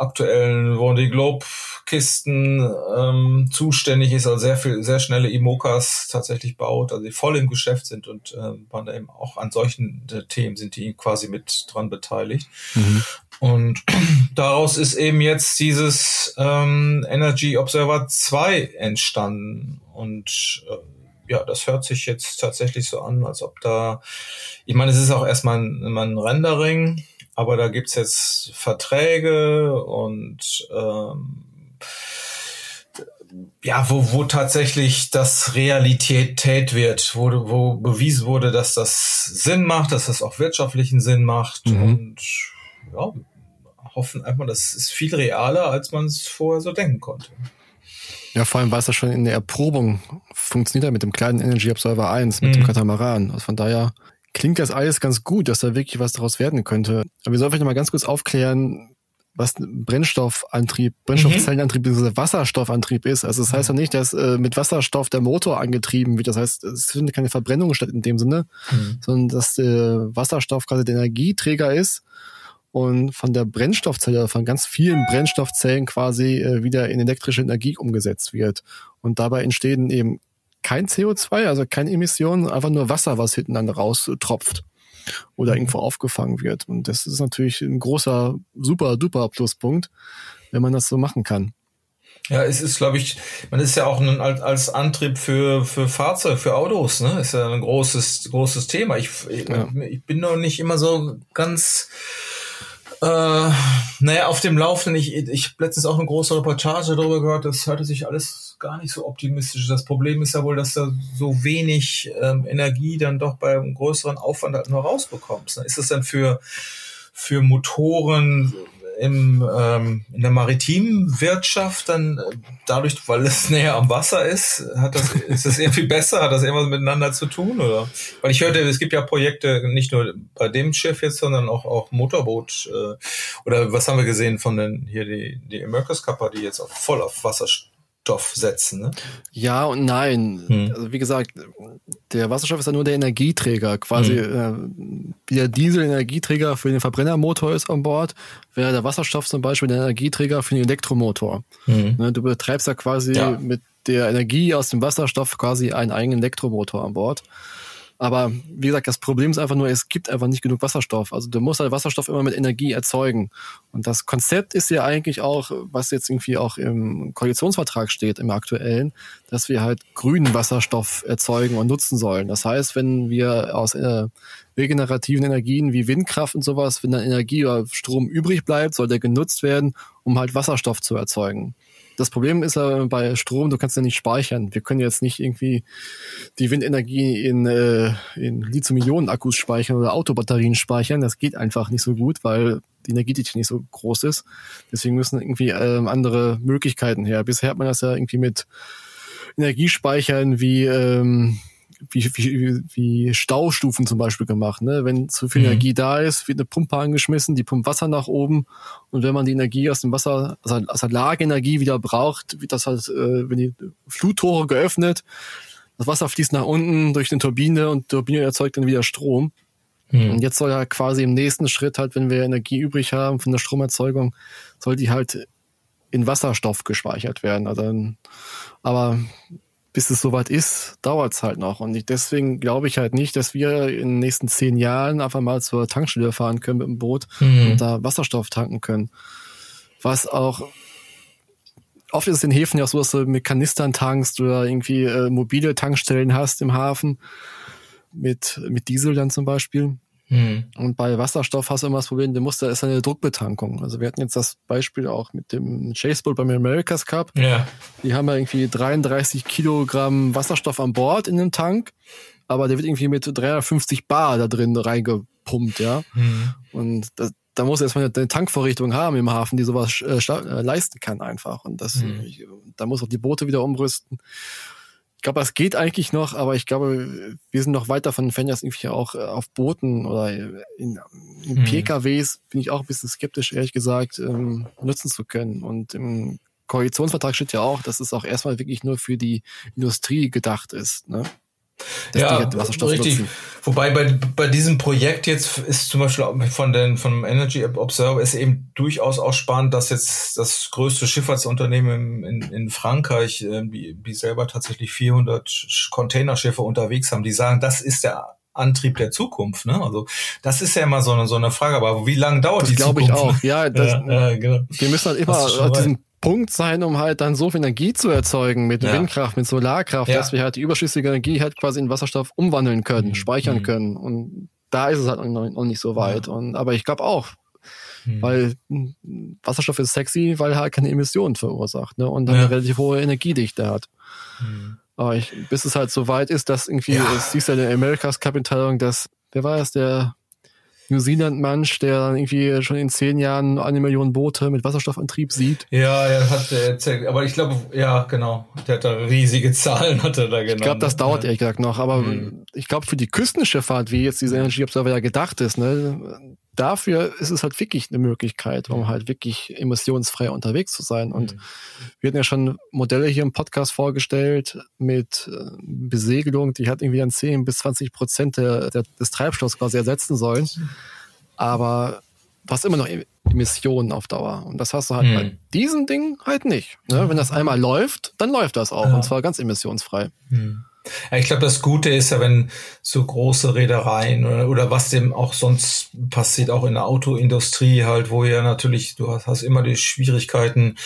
aktuellen Vendée Globe Kisten ähm, zuständig ist, also sehr viel, sehr schnelle Imokas tatsächlich baut, also die voll im Geschäft sind und äh, waren da eben auch an solchen äh, Themen sind die quasi mit dran beteiligt. Mhm. Und daraus ist eben jetzt dieses ähm, Energy Observer 2 entstanden und äh, ja, das hört sich jetzt tatsächlich so an, als ob da, ich meine, es ist auch erstmal ein, ein Rendering, aber da gibt's jetzt Verträge und ähm, ja, wo, wo tatsächlich das Realität wird, wo, wo bewiesen wurde, dass das Sinn macht, dass das auch wirtschaftlichen Sinn macht mhm. und ja, hoffen einfach, das ist viel realer, als man es vorher so denken konnte. Ja, vor allem war es ja schon in der Erprobung funktioniert ja mit dem kleinen Energy Observer 1, mit mhm. dem Katamaran. Also von daher klingt das alles ganz gut, dass da wirklich was daraus werden könnte. Aber wir sollen vielleicht noch mal ganz kurz aufklären, was Brennstoffantrieb, Brennstoffzellenantrieb mhm. bzw. Wasserstoffantrieb ist. Also das heißt ja nicht, dass äh, mit Wasserstoff der Motor angetrieben wird. Das heißt, es findet keine Verbrennung statt in dem Sinne, mhm. sondern dass der Wasserstoff quasi der Energieträger ist und von der Brennstoffzelle, von ganz vielen Brennstoffzellen quasi äh, wieder in elektrische Energie umgesetzt wird. Und dabei entstehen eben kein CO2, also keine Emissionen, einfach nur Wasser, was hinten dann raustropft oder irgendwo aufgefangen wird. Und das ist natürlich ein großer, super, duper Pluspunkt, wenn man das so machen kann. Ja, es ist, glaube ich, man ist ja auch ein, als Antrieb für, für Fahrzeuge, für Autos, ne? Ist ja ein großes, großes Thema. Ich, ja. ich bin noch nicht immer so ganz äh, naja, auf dem Laufenden, ich, ich habe letztens auch eine große Reportage darüber gehört, das hörte sich alles gar nicht so optimistisch. Das Problem ist ja wohl, dass du so wenig ähm, Energie dann doch bei einem größeren Aufwand halt nur rausbekommst. Ist das dann für, für Motoren im, ähm, in der maritimen Wirtschaft dann äh, dadurch, weil es näher am Wasser ist, hat das, ist das irgendwie besser? Hat das irgendwas miteinander zu tun? Oder? Weil ich hörte, es gibt ja Projekte nicht nur bei dem Schiff jetzt, sondern auch, auch Motorboot, äh, oder was haben wir gesehen von den, hier die, die America's Kappa, die jetzt auch voll auf Wasser Wasserstoff setzen. Ne? Ja und nein. Hm. Also wie gesagt, der Wasserstoff ist ja nur der Energieträger, quasi hm. äh, wie der Diesel Energieträger für den Verbrennermotor ist an Bord, wäre der Wasserstoff zum Beispiel der Energieträger für den Elektromotor. Hm. Ne, du betreibst ja quasi ja. mit der Energie aus dem Wasserstoff quasi einen eigenen Elektromotor an Bord. Aber wie gesagt, das Problem ist einfach nur, es gibt einfach nicht genug Wasserstoff. Also du musst halt Wasserstoff immer mit Energie erzeugen. Und das Konzept ist ja eigentlich auch, was jetzt irgendwie auch im Koalitionsvertrag steht, im aktuellen, dass wir halt grünen Wasserstoff erzeugen und nutzen sollen. Das heißt, wenn wir aus äh, regenerativen Energien wie Windkraft und sowas, wenn dann Energie oder Strom übrig bleibt, soll der genutzt werden, um halt Wasserstoff zu erzeugen. Das Problem ist ja bei Strom, du kannst ja nicht speichern. Wir können jetzt nicht irgendwie die Windenergie in, äh, in Lithium-Ionen-Akkus speichern oder Autobatterien speichern. Das geht einfach nicht so gut, weil die Energiedichte nicht so groß ist. Deswegen müssen irgendwie ähm, andere Möglichkeiten her. Bisher hat man das ja irgendwie mit Energiespeichern wie ähm, wie, wie, wie Staustufen zum Beispiel gemacht. Ne? Wenn zu viel mhm. Energie da ist, wird eine Pumpe angeschmissen, die pumpt Wasser nach oben und wenn man die Energie aus dem Wasser, also aus der Lageenergie wieder braucht, wird das halt, äh, wenn die Fluttore geöffnet, das Wasser fließt nach unten durch eine Turbine und die Turbine erzeugt dann wieder Strom. Mhm. Und jetzt soll ja quasi im nächsten Schritt halt, wenn wir Energie übrig haben von der Stromerzeugung, soll die halt in Wasserstoff gespeichert werden. Also, aber bis es soweit ist, dauert es halt noch. Und ich, deswegen glaube ich halt nicht, dass wir in den nächsten zehn Jahren einfach mal zur Tankstelle fahren können mit dem Boot mhm. und da Wasserstoff tanken können. Was auch oft ist es in Häfen ja so, dass du mit Kanistern tankst oder irgendwie äh, mobile Tankstellen hast im Hafen mit, mit Diesel dann zum Beispiel. Mhm. Und bei Wasserstoff hast du immer das Problem, du musst da ist eine Druckbetankung. Also wir hatten jetzt das Beispiel auch mit dem Chaseboat beim America's Cup. Ja. Die haben ja irgendwie 33 Kilogramm Wasserstoff an Bord in dem Tank, aber der wird irgendwie mit 350 Bar da drin reingepumpt, ja. Mhm. Und das, da muss erstmal eine Tankvorrichtung haben im Hafen, die sowas äh, äh, leisten kann einfach. Und das, mhm. da muss auch die Boote wieder umrüsten ich glaube, es geht eigentlich noch, aber ich glaube, wir sind noch weit davon entfernt, dass irgendwie auch äh, auf Booten oder in, in hm. PKWs bin ich auch ein bisschen skeptisch, ehrlich gesagt, ähm, nutzen zu können. Und im Koalitionsvertrag steht ja auch, dass es auch erstmal wirklich nur für die Industrie gedacht ist. Ne? Ja, richtig. Nutzen. Wobei bei, bei diesem Projekt jetzt ist zum Beispiel von den, vom Energy Observer ist eben durchaus auch spannend, dass jetzt das größte Schifffahrtsunternehmen in, in Frankreich, äh, die, die selber tatsächlich 400 Containerschiffe unterwegs haben, die sagen, das ist der Antrieb der Zukunft. Ne? Also das ist ja immer so eine, so eine Frage, aber wie lange dauert das die Zukunft? Das glaube ich auch. Ja, das, ja, ja, genau. wir müssen halt immer diesen Punkt sein, um halt dann so viel Energie zu erzeugen mit ja. Windkraft, mit Solarkraft, ja. dass wir halt die überschüssige Energie halt quasi in Wasserstoff umwandeln können, mhm. speichern mhm. können. Und da ist es halt noch nicht so weit. Ja. Und, aber ich glaube auch, mhm. weil Wasserstoff ist sexy, weil er halt keine Emissionen verursacht ne? und dann eine relativ hohe Energiedichte hat. Mhm. Aber ich, bis es halt so weit ist, dass irgendwie, ja. es siehst ja in der America's Cup dass, wer war es, der New Zealand-Mensch, der dann irgendwie schon in zehn Jahren eine Million Boote mit Wasserstoffantrieb sieht. Ja, er hat er erzählt. Aber ich glaube, ja, genau. Der hat da riesige Zahlen, hat er da genau. Ich glaube, das dauert ja. ehrlich gesagt noch. Aber mhm. ich glaube, für die Küstenschifffahrt, wie jetzt diese Energy Observer ja gedacht ist, ne, dafür ist es halt wirklich eine Möglichkeit, um halt wirklich emissionsfrei unterwegs zu sein. Und mhm. wir hatten ja schon Modelle hier im Podcast vorgestellt mit äh, Besegelung, die hat irgendwie an 10 bis 20 Prozent der, der, des Treibstoffs quasi ersetzen sollen. Aber du hast immer noch Emissionen auf Dauer. Und das hast du halt mhm. bei diesem Ding halt nicht. Ne? Wenn das einmal läuft, dann läuft das auch. Ja. Und zwar ganz emissionsfrei. Mhm. Ich glaube, das Gute ist ja, wenn so große Reedereien oder, oder was dem auch sonst passiert, auch in der Autoindustrie halt, wo ja natürlich, du hast, hast immer die Schwierigkeiten,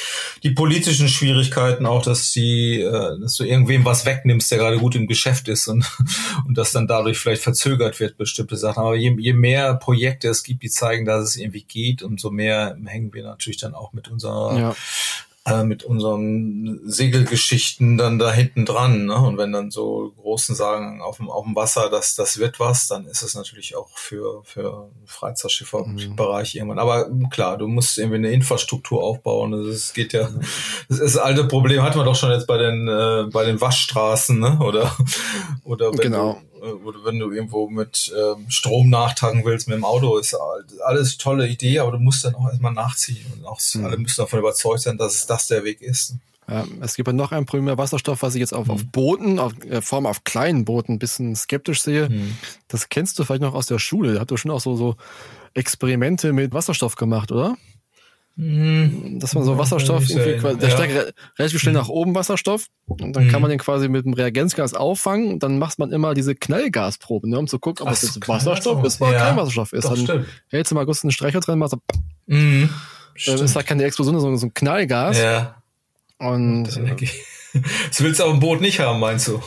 die politischen Schwierigkeiten auch, dass die, äh, dass du irgendwem was wegnimmst, der gerade gut im Geschäft ist und, und das dann dadurch vielleicht verzögert wird, bestimmte Sachen. Aber je, je mehr Projekte es gibt, die zeigen, dass es irgendwie geht, umso mehr hängen wir natürlich dann auch mit unserer ja äh, mit unseren Segelgeschichten dann da hinten dran. Ne? Und wenn dann so Großen sagen, auf dem, auf dem Wasser, dass das wird was, dann ist es natürlich auch für, für Freizeitschifferbereich mhm. irgendwann. Aber klar, du musst irgendwie eine Infrastruktur aufbauen. Das geht ja, das, ist das alte Problem hat man doch schon jetzt bei den, äh, bei den Waschstraßen, ne? Oder, oder wenn genau. du wenn du irgendwo mit ähm, Strom nachtanken willst mit dem Auto, ist alles tolle Idee, aber du musst dann auch erstmal nachziehen und auch mhm. alle müssen davon überzeugt sein, dass es das der Weg ist. Ja, es gibt ja noch ein Problem mehr Wasserstoff, was ich jetzt auf, mhm. auf Booten, auf, äh, vor allem auf kleinen Booten ein bisschen skeptisch sehe. Mhm. Das kennst du vielleicht noch aus der Schule. Da habt ihr schon auch so, so Experimente mit Wasserstoff gemacht, oder? Mhm. Dass man so Wasserstoff, irgendwie quasi, der ja. steigt relativ schnell nach oben Wasserstoff und dann mhm. kann man den quasi mit dem Reagenzgas auffangen und dann macht man immer diese Knallgasproben, ne, um zu gucken, ob es jetzt Wasserstoff ist oder ja. kein Wasserstoff ist. Doch, dann stimmt. hältst du mal kurz einen Streicher drin, machst du, mhm. dann ist da keine Explosion, sondern so ein Knallgas. Ja. Und das, das willst du auf dem Boot nicht haben, meinst du?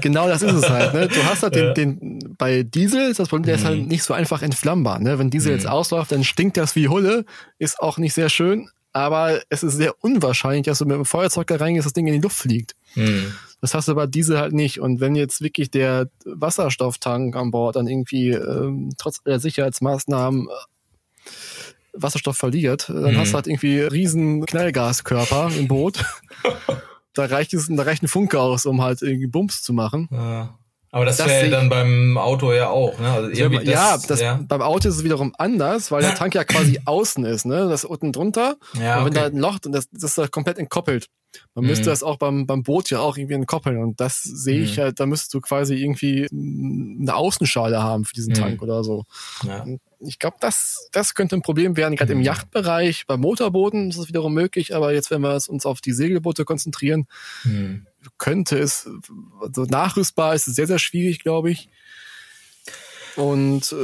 Genau das ist es halt. Ne? Du hast halt den, den bei Diesel ist das Problem, der ist halt mhm. nicht so einfach entflammbar. Ne? Wenn Diesel mhm. jetzt ausläuft, dann stinkt das wie Hulle, ist auch nicht sehr schön, aber es ist sehr unwahrscheinlich, dass du mit dem Feuerzeug da reingehst, das Ding in die Luft fliegt. Mhm. Das hast du bei Diesel halt nicht. Und wenn jetzt wirklich der Wasserstofftank an Bord dann irgendwie ähm, trotz der Sicherheitsmaßnahmen äh, Wasserstoff verliert, dann mhm. hast du halt irgendwie riesen Knallgaskörper im Boot. da reicht es, da reicht ein Funke aus, um halt irgendwie Bums zu machen. Ja. Aber das, das wäre dann beim Auto ja auch, ne? Also das, ja, das, ja, beim Auto ist es wiederum anders, weil der Tank ja quasi außen ist, ne? Das unten drunter. Ja, und wenn okay. da ein Loch, das, das ist da komplett entkoppelt. Man mhm. müsste das auch beim, beim Boot ja auch irgendwie entkoppeln. Und das sehe ich mhm. halt, da müsstest du quasi irgendwie eine Außenschale haben für diesen mhm. Tank oder so. Ja ich glaube, das, das könnte ein Problem werden, gerade im mhm. Yachtbereich. Bei Motorbooten ist es wiederum möglich, aber jetzt, wenn wir uns auf die Segelboote konzentrieren, mhm. könnte es, also nachrüstbar ist es sehr, sehr schwierig, glaube ich. Und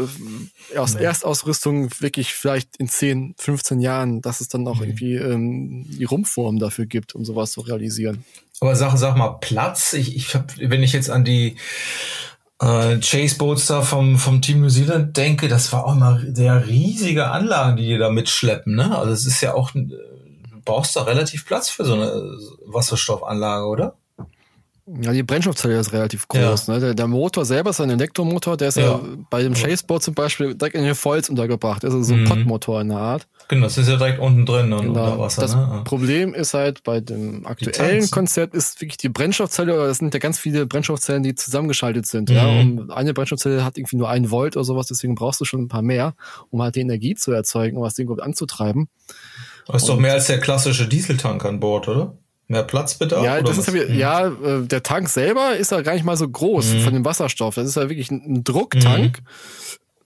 äh, aus nee. Erstausrüstung wirklich vielleicht in 10, 15 Jahren, dass es dann auch mhm. irgendwie ähm, die Rumpfform dafür gibt, um sowas zu realisieren. Aber sag, sag mal, Platz, ich, ich hab, wenn ich jetzt an die äh, Chase Boats da vom, vom Team New Zealand denke, das war auch immer sehr riesige Anlagen, die die da mitschleppen. Ne? Also es ist ja auch, du brauchst da relativ Platz für so eine Wasserstoffanlage, oder? Ja, die Brennstoffzelle ist relativ groß. Ja. Ne? Der, der, Motor selber ist ein Elektromotor, der ist ja, ja bei dem Chaseboat zum Beispiel direkt in den Foils untergebracht. Das ist so ein mhm. Podmotor in der Art. Genau, das ist ja direkt unten drin und genau. unter Wasser. Das ne? Problem ist halt bei dem aktuellen Konzept ist wirklich die Brennstoffzelle, oder das sind ja ganz viele Brennstoffzellen, die zusammengeschaltet sind. Mhm. Ja, und eine Brennstoffzelle hat irgendwie nur ein Volt oder sowas, deswegen brauchst du schon ein paar mehr, um halt die Energie zu erzeugen, um das Ding überhaupt anzutreiben. Das ist und doch mehr als der klassische Dieseltank an Bord, oder? Mehr Platzbedarf? Ja, das ist ja, ja, äh, der Tank selber ist ja gar nicht mal so groß mhm. von dem Wasserstoff. Das ist ja wirklich ein Drucktank. Mhm.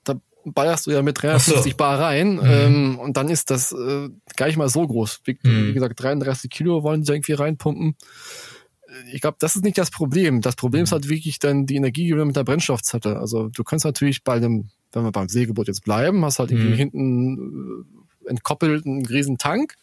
Da ballerst du ja mit 350 so. Bar rein mhm. ähm, und dann ist das äh, gar nicht mal so groß. Wie, mhm. wie gesagt, 33 Kilo wollen sie irgendwie reinpumpen. Ich glaube, das ist nicht das Problem. Das Problem ist mhm. halt wirklich dann die Energiegewinnung mit der Brennstoffzelle. Also du kannst natürlich bei dem, wenn wir beim Segelboot jetzt bleiben, hast halt irgendwie hinten äh, entkoppelt einen riesen Tank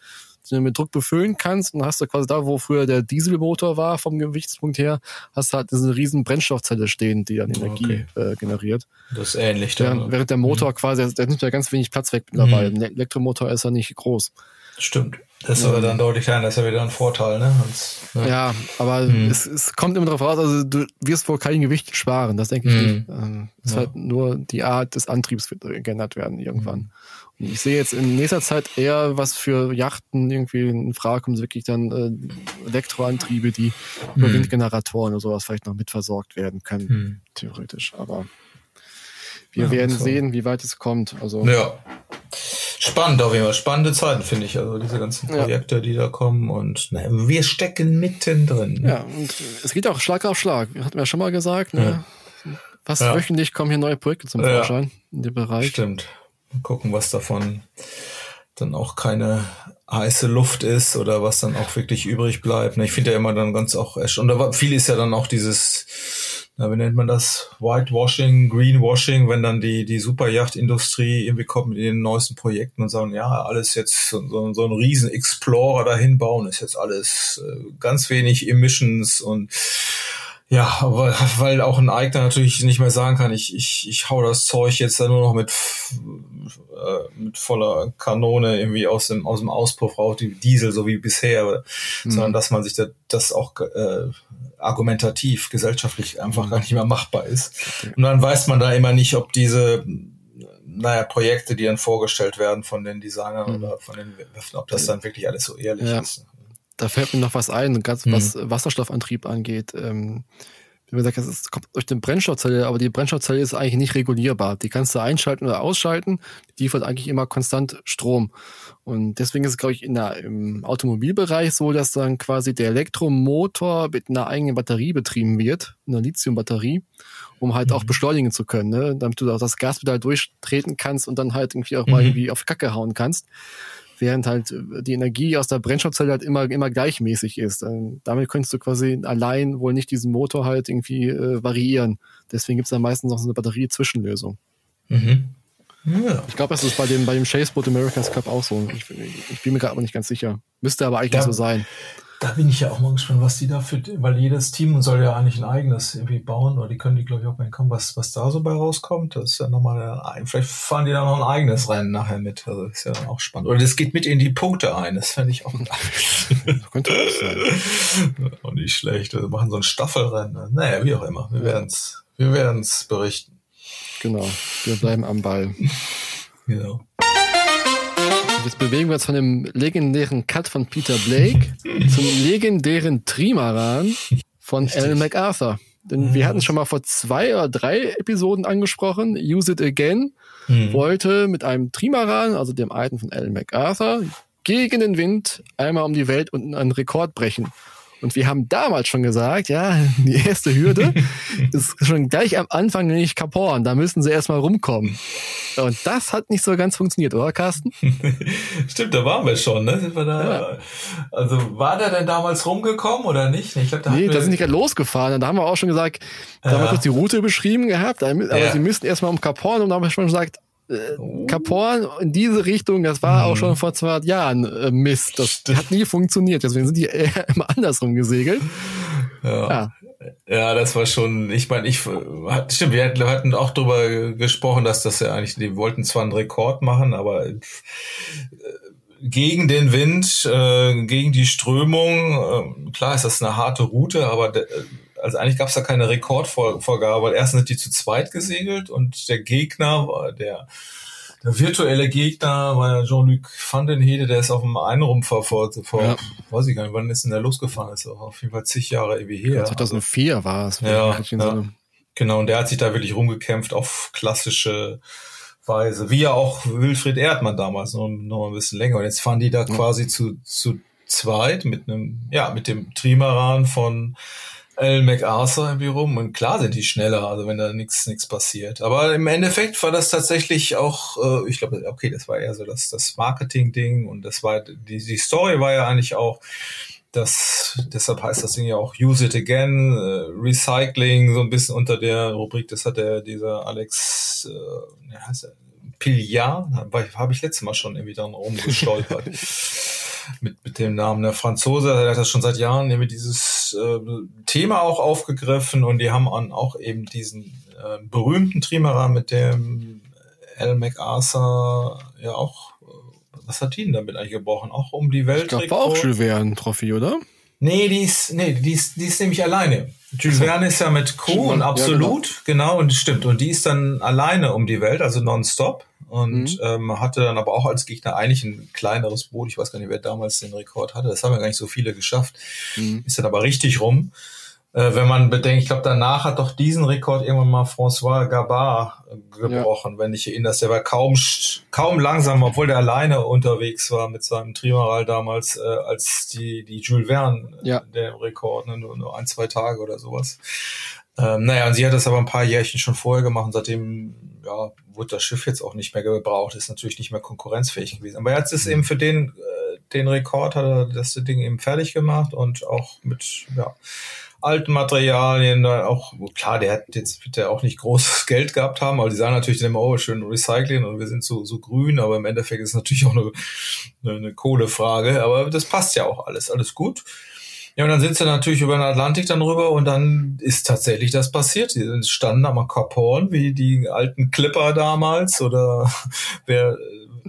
den du mit Druck befüllen kannst und hast du quasi da, wo früher der Dieselmotor war vom Gewichtspunkt her, hast du halt diese riesen Brennstoffzelle stehen, die dann Energie okay. äh, generiert. Das ist ähnlich. Während, dann, während der Motor mhm. quasi, der nimmt ja ganz wenig Platz weg mittlerweile. Mhm. Der Elektromotor ist ja nicht groß. Stimmt. Das ist aber dann deutlich kleiner, das ist ja wieder ein Vorteil, ne? Als, ne? Ja, aber mhm. es, es kommt immer darauf raus, also du wirst wohl kein Gewicht sparen, das denke ich mhm. nicht. Ähm, es ja. ist halt nur die Art des Antriebs wird geändert werden irgendwann. Mhm. Ich sehe jetzt in nächster Zeit eher, was für Yachten irgendwie in Frage kommt, wirklich dann äh, Elektroantriebe, die mhm. über Windgeneratoren oder sowas vielleicht noch mitversorgt werden können, mhm. theoretisch. Aber wir ja, werden sehen, wie weit es kommt. Also ja. Spannend auf jeden Fall. Spannende Zeiten, finde ich. Also diese ganzen Projekte, ja. die da kommen. Und na, wir stecken mittendrin. Ja, und es geht auch Schlag auf Schlag. Hatten wir ja schon mal gesagt. Ne? Fast ja. wöchentlich kommen hier neue Projekte zum Vorschein in dem Bereich. Stimmt gucken, was davon dann auch keine heiße Luft ist oder was dann auch wirklich übrig bleibt. Ich finde ja immer dann ganz auch, und da viel ist ja dann auch dieses, wie nennt man das? Whitewashing, Greenwashing, wenn dann die, die Superyachtindustrie irgendwie kommt mit den neuesten Projekten und sagen, ja, alles jetzt so, so, so ein riesen Explorer dahin bauen, ist jetzt alles äh, ganz wenig Emissions und ja, aber weil auch ein Eigner natürlich nicht mehr sagen kann, ich, ich, ich hau das Zeug jetzt dann nur noch mit, äh, mit voller Kanone irgendwie aus dem, aus dem Auspuff raus, die Diesel, so wie bisher, mhm. sondern dass man sich da, das auch äh, argumentativ, gesellschaftlich einfach mhm. gar nicht mehr machbar ist. Und dann weiß man da immer nicht, ob diese naja, Projekte, die dann vorgestellt werden von den Designern mhm. oder von den, ob das dann wirklich alles so ehrlich ja. ist da fällt mir noch was ein, ganz mhm. was Wasserstoffantrieb angeht. Ähm, wie gesagt, es kommt durch den Brennstoffzelle, aber die Brennstoffzelle ist eigentlich nicht regulierbar. Die kannst du einschalten oder ausschalten. Die liefert eigentlich immer konstant Strom. Und deswegen ist es, glaube ich, in der, im Automobilbereich so, dass dann quasi der Elektromotor mit einer eigenen Batterie betrieben wird, einer Lithiumbatterie, um halt mhm. auch beschleunigen zu können, ne? damit du auch das Gaspedal durchtreten kannst und dann halt irgendwie auch mhm. mal irgendwie auf Kacke hauen kannst während halt äh, die Energie aus der Brennstoffzelle halt immer, immer gleichmäßig ist. Ähm, damit könntest du quasi allein wohl nicht diesen Motor halt irgendwie äh, variieren. Deswegen gibt es dann meistens noch so eine Batterie-Zwischenlösung. Mhm. Ja. Ich glaube, das ist bei dem, bei dem Chaseboat America's Cup auch so. Ich, ich bin mir gerade aber nicht ganz sicher. Müsste aber eigentlich ja. so sein. Da bin ich ja auch mal gespannt, was die da für, weil jedes Team soll ja eigentlich ein eigenes irgendwie bauen, oder die können die, glaube ich, auch mal kommen, was, was da so bei rauskommt. Das ist ja nochmal eine, vielleicht fahren die da noch ein eigenes Rennen nachher mit. Also ist ja dann auch spannend. Oder das geht mit in die Punkte ein, das fände ich auch könnte auch sein. Auch nicht schlecht. Wir machen so ein Staffelrennen. Naja, wie auch immer. Wir werden's, wir werden's berichten. Genau. Wir bleiben am Ball. genau. Jetzt bewegen wir uns von dem legendären Cut von Peter Blake zum legendären Trimaran von. Alan MacArthur. Denn mhm. wir hatten es schon mal vor zwei oder drei Episoden angesprochen. Use It Again mhm. wollte mit einem Trimaran, also dem alten von Alan MacArthur, gegen den Wind einmal um die Welt und einen Rekord brechen. Und wir haben damals schon gesagt, ja, die erste Hürde ist schon gleich am Anfang nicht Kaporn. Da müssen sie erstmal rumkommen. Und das hat nicht so ganz funktioniert, oder Carsten? Stimmt, da waren wir schon, ne? Sind wir da, ja. Also war der denn damals rumgekommen oder nicht? Ich glaub, da nee, da sind nicht gerade losgefahren. Da haben wir auch schon gesagt, da haben wir kurz die Route beschrieben gehabt, aber ja. sie müssten erstmal um Kaporn und da haben wir schon gesagt, äh, Kaporn in diese Richtung, das war mhm. auch schon vor 200 Jahren äh, Mist. Das Stimmt. hat nie funktioniert. Deswegen sind die eher immer andersrum gesegelt. Ja. ja. Ja, das war schon, ich meine, ich, stimmt, wir hatten auch darüber gesprochen, dass das ja eigentlich, die wollten zwar einen Rekord machen, aber äh, gegen den Wind, äh, gegen die Strömung, äh, klar ist das eine harte Route, aber also eigentlich gab es da keine Rekordvorgabe, weil erstens sind die zu zweit gesegelt und der Gegner, der, der virtuelle Gegner war Jean-Luc van den Hede, der ist auf dem Einrumpf vor, vor ja. weiß ich gar nicht, wann ist denn der losgefahren? Das ist auch auf jeden Fall zig Jahre ewig her. 2004 war es. Ja, ja. genau, und der hat sich da wirklich rumgekämpft auf klassische Weise, wie ja auch Wilfried Erdmann damals, noch, noch ein bisschen länger. Und jetzt fahren die da ja. quasi zu, zu zweit mit einem, ja, mit dem Trimaran von Alan MacArthur irgendwie rum und klar sind die schneller, also wenn da nichts nichts passiert. Aber im Endeffekt war das tatsächlich auch, äh, ich glaube, okay, das war eher so das, das Marketing-Ding und das war, die, die Story war ja eigentlich auch, das, deshalb heißt das Ding ja auch Use It Again, äh, Recycling, so ein bisschen unter der Rubrik, das hat der, dieser Alex, äh, wie heißt er, Pillard, habe ich letztes Mal schon irgendwie dran rumgestolpert. mit, mit dem Namen. Der Franzose der hat das schon seit Jahren eben dieses äh, Thema auch aufgegriffen und die haben auch eben diesen äh, berühmten Trimaran mit dem Al MacArthur ja auch, äh, was hat die denn damit eigentlich gebrochen? Auch um die Welt. Ich glaube, war auch Jules Verne-Trophy, oder? Nee, die ist, nee, die ist, die ist nämlich alleine. Jules Verne ist ja mit Co. und Absolut, ja, genau. genau, und stimmt. Und die ist dann alleine um die Welt, also nonstop und mhm. ähm, hatte dann aber auch als Gegner eigentlich ein kleineres Boot. Ich weiß gar nicht, wer damals den Rekord hatte. Das haben ja gar nicht so viele geschafft. Mhm. Ist dann aber richtig rum. Äh, wenn man bedenkt, ich glaube, danach hat doch diesen Rekord irgendwann mal François Gabard äh, gebrochen, ja. wenn ich erinnere. Der war kaum, kaum langsam, obwohl der alleine unterwegs war mit seinem Trimaral damals, äh, als die, die Jules Verne, ja. der Rekord, ne? nur, nur ein, zwei Tage oder sowas. Ähm, naja, und sie hat das aber ein paar Jährchen schon vorher gemacht und seitdem ja, wurde das Schiff jetzt auch nicht mehr gebraucht, ist natürlich nicht mehr konkurrenzfähig gewesen. Aber jetzt ist mhm. eben für den, äh, den Rekord hat er das Ding eben fertig gemacht und auch mit ja, alten Materialien, auch klar, der hat jetzt wird der auch nicht großes Geld gehabt haben, aber die sagen natürlich immer, oh, schön Recycling und wir sind so, so grün, aber im Endeffekt ist es natürlich auch eine, eine Kohlefrage, aber das passt ja auch alles, alles gut. Ja, und dann sind sie natürlich über den Atlantik dann rüber und dann ist tatsächlich das passiert. Die standen am Cap Horn, wie die alten Clipper damals oder wer,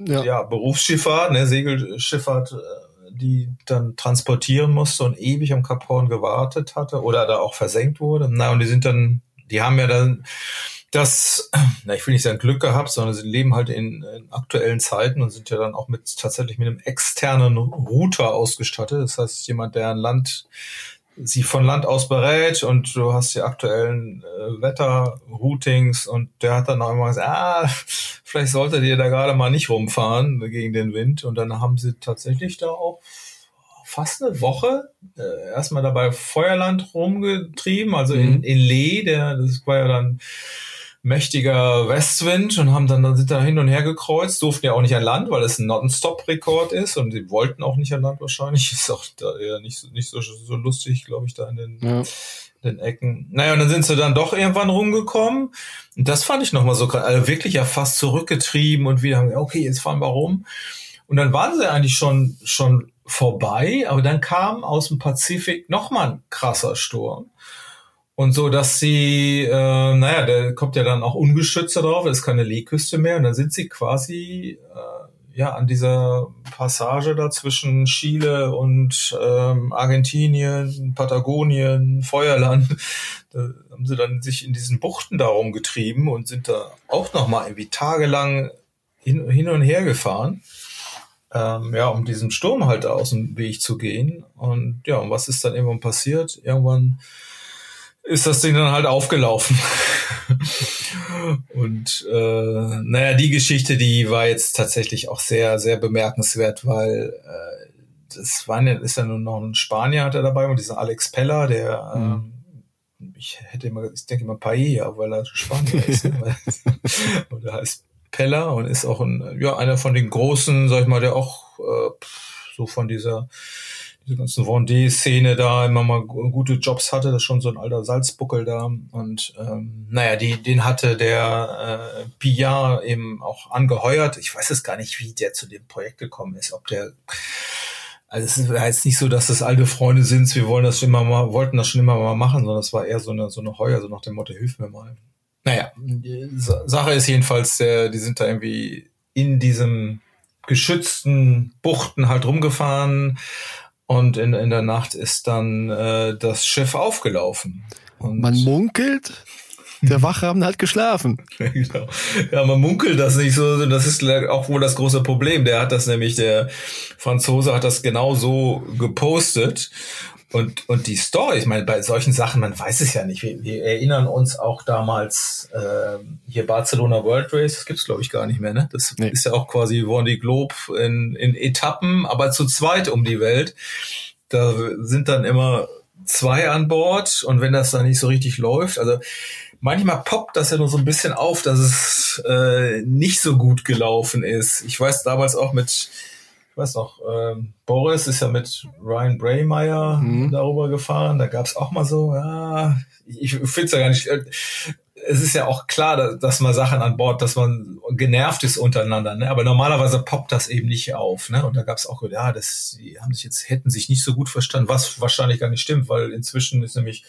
ja. ja, Berufsschifffahrt, ne, Segelschifffahrt, äh, die dann transportieren musste und ewig am Cap Horn gewartet hatte oder da auch versenkt wurde. Na, und die sind dann, die haben ja dann das, na, ich will nicht sagen Glück gehabt, sondern sie leben halt in, in, aktuellen Zeiten und sind ja dann auch mit tatsächlich mit einem externen Router ausgestattet. Das heißt, jemand, der an Land sie von Land aus berät und du hast die aktuellen äh, Wetterroutings und der hat dann auch immer gesagt, ah, vielleicht solltet ihr da gerade mal nicht rumfahren gegen den Wind und dann haben sie tatsächlich da auch fast eine Woche äh, erstmal dabei Feuerland rumgetrieben, also mhm. in, in Lee, der, das war ja dann mächtiger Westwind und haben dann, dann sind da hin und her gekreuzt, durften ja auch nicht an Land, weil es ein Non-Stop-Rekord ist und sie wollten auch nicht an Land wahrscheinlich. Ist auch da eher nicht, nicht so, so lustig, glaube ich, da in den, ja. den Ecken. Naja, und dann sind sie dann doch irgendwann rumgekommen. Und das fand ich nochmal so, also wirklich ja fast zurückgetrieben und wieder haben, okay, jetzt fahren wir rum. Und dann waren sie eigentlich schon, schon vorbei, aber dann kam aus dem Pazifik nochmal ein krasser Sturm. Und so, dass sie, äh, naja, der kommt ja dann auch ungeschützt drauf, ist keine Leeküste mehr und dann sind sie quasi äh, ja an dieser Passage da zwischen Chile und ähm, Argentinien, Patagonien, Feuerland, da haben sie dann sich in diesen Buchten darum getrieben und sind da auch nochmal irgendwie tagelang hin, hin und her gefahren. Ähm, ja, um diesem Sturm halt aus dem Weg zu gehen. Und ja, und was ist dann irgendwann passiert? Irgendwann ist das Ding dann halt aufgelaufen. und äh, naja, die Geschichte, die war jetzt tatsächlich auch sehr, sehr bemerkenswert, weil äh, das war ja, ist ja nur noch ein Spanier hat er dabei und dieser Alex Peller, der mhm. ähm, ich hätte immer, ich denke immer Paella, weil er Spanier ist. Ne? und er heißt Peller und ist auch ein, ja, einer von den großen, sag ich mal, der auch äh, so von dieser diese ganzen Vendée-Szene da immer mal gute Jobs hatte, das ist schon so ein alter Salzbuckel da. Und ähm, naja, die, den hatte der äh, Pillard eben auch angeheuert. Ich weiß es gar nicht, wie der zu dem Projekt gekommen ist, ob der also es ist jetzt nicht so, dass das alte Freunde sind, wir wollen das schon immer mal, wollten das schon immer mal machen, sondern es war eher so eine, so eine Heuer, so nach dem Motto, hilf mir mal. Naja, Sache ist jedenfalls, der, die sind da irgendwie in diesem geschützten Buchten halt rumgefahren, und in, in der Nacht ist dann äh, das Schiff aufgelaufen. Und Man munkelt, der Wachrahmen hat geschlafen. genau. Ja, man munkelt das nicht so. Das ist auch wohl das große Problem. Der hat das nämlich, der Franzose hat das genau so gepostet. Und, und die Story, ich meine, bei solchen Sachen, man weiß es ja nicht. Wir, wir erinnern uns auch damals äh, hier Barcelona World Race, das gibt's glaube ich gar nicht mehr, ne? Das nee. ist ja auch quasi Vendée Globe in, in Etappen, aber zu zweit um die Welt. Da sind dann immer zwei an Bord und wenn das dann nicht so richtig läuft, also manchmal poppt das ja nur so ein bisschen auf, dass es äh, nicht so gut gelaufen ist. Ich weiß damals auch mit ich weiß noch, ähm, Boris ist ja mit Ryan Braymeyer mhm. darüber gefahren. Da gab es auch mal so, ja, ich finde es ja gar nicht. Äh, es ist ja auch klar, dass, dass man Sachen an Bord, dass man genervt ist untereinander, ne? Aber normalerweise poppt das eben nicht auf, ne? Und da gab es auch, ja, das, die haben sich jetzt, hätten sich nicht so gut verstanden, was wahrscheinlich gar nicht stimmt, weil inzwischen ist nämlich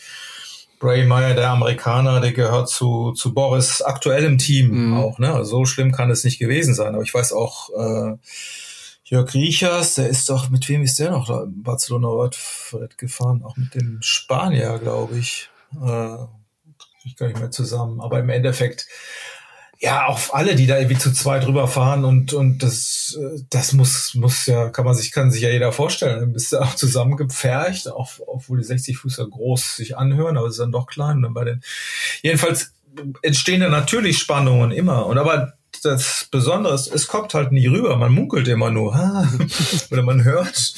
Bray Meyer, der Amerikaner, der gehört zu, zu Boris aktuellem Team mhm. auch, ne? Also so schlimm kann es nicht gewesen sein. Aber ich weiß auch, äh, Jörg Riechers, der ist doch, mit wem ist der noch da in Barcelona Radfred gefahren? Auch mit dem Spanier, glaube ich. Äh, ich gar nicht mehr zusammen. Aber im Endeffekt, ja, auch alle, die da irgendwie zu zweit rüberfahren und, und das, das muss, muss ja, kann man sich, kann sich ja jeder vorstellen. Dann bist du auch zusammengepfercht, auch, obwohl die 60 Fußer groß sich anhören, aber es ist dann doch klein. Und dann bei den, jedenfalls entstehen da natürlich Spannungen immer. Und aber das Besondere ist, es kommt halt nie rüber. Man munkelt immer nur, oder man hört.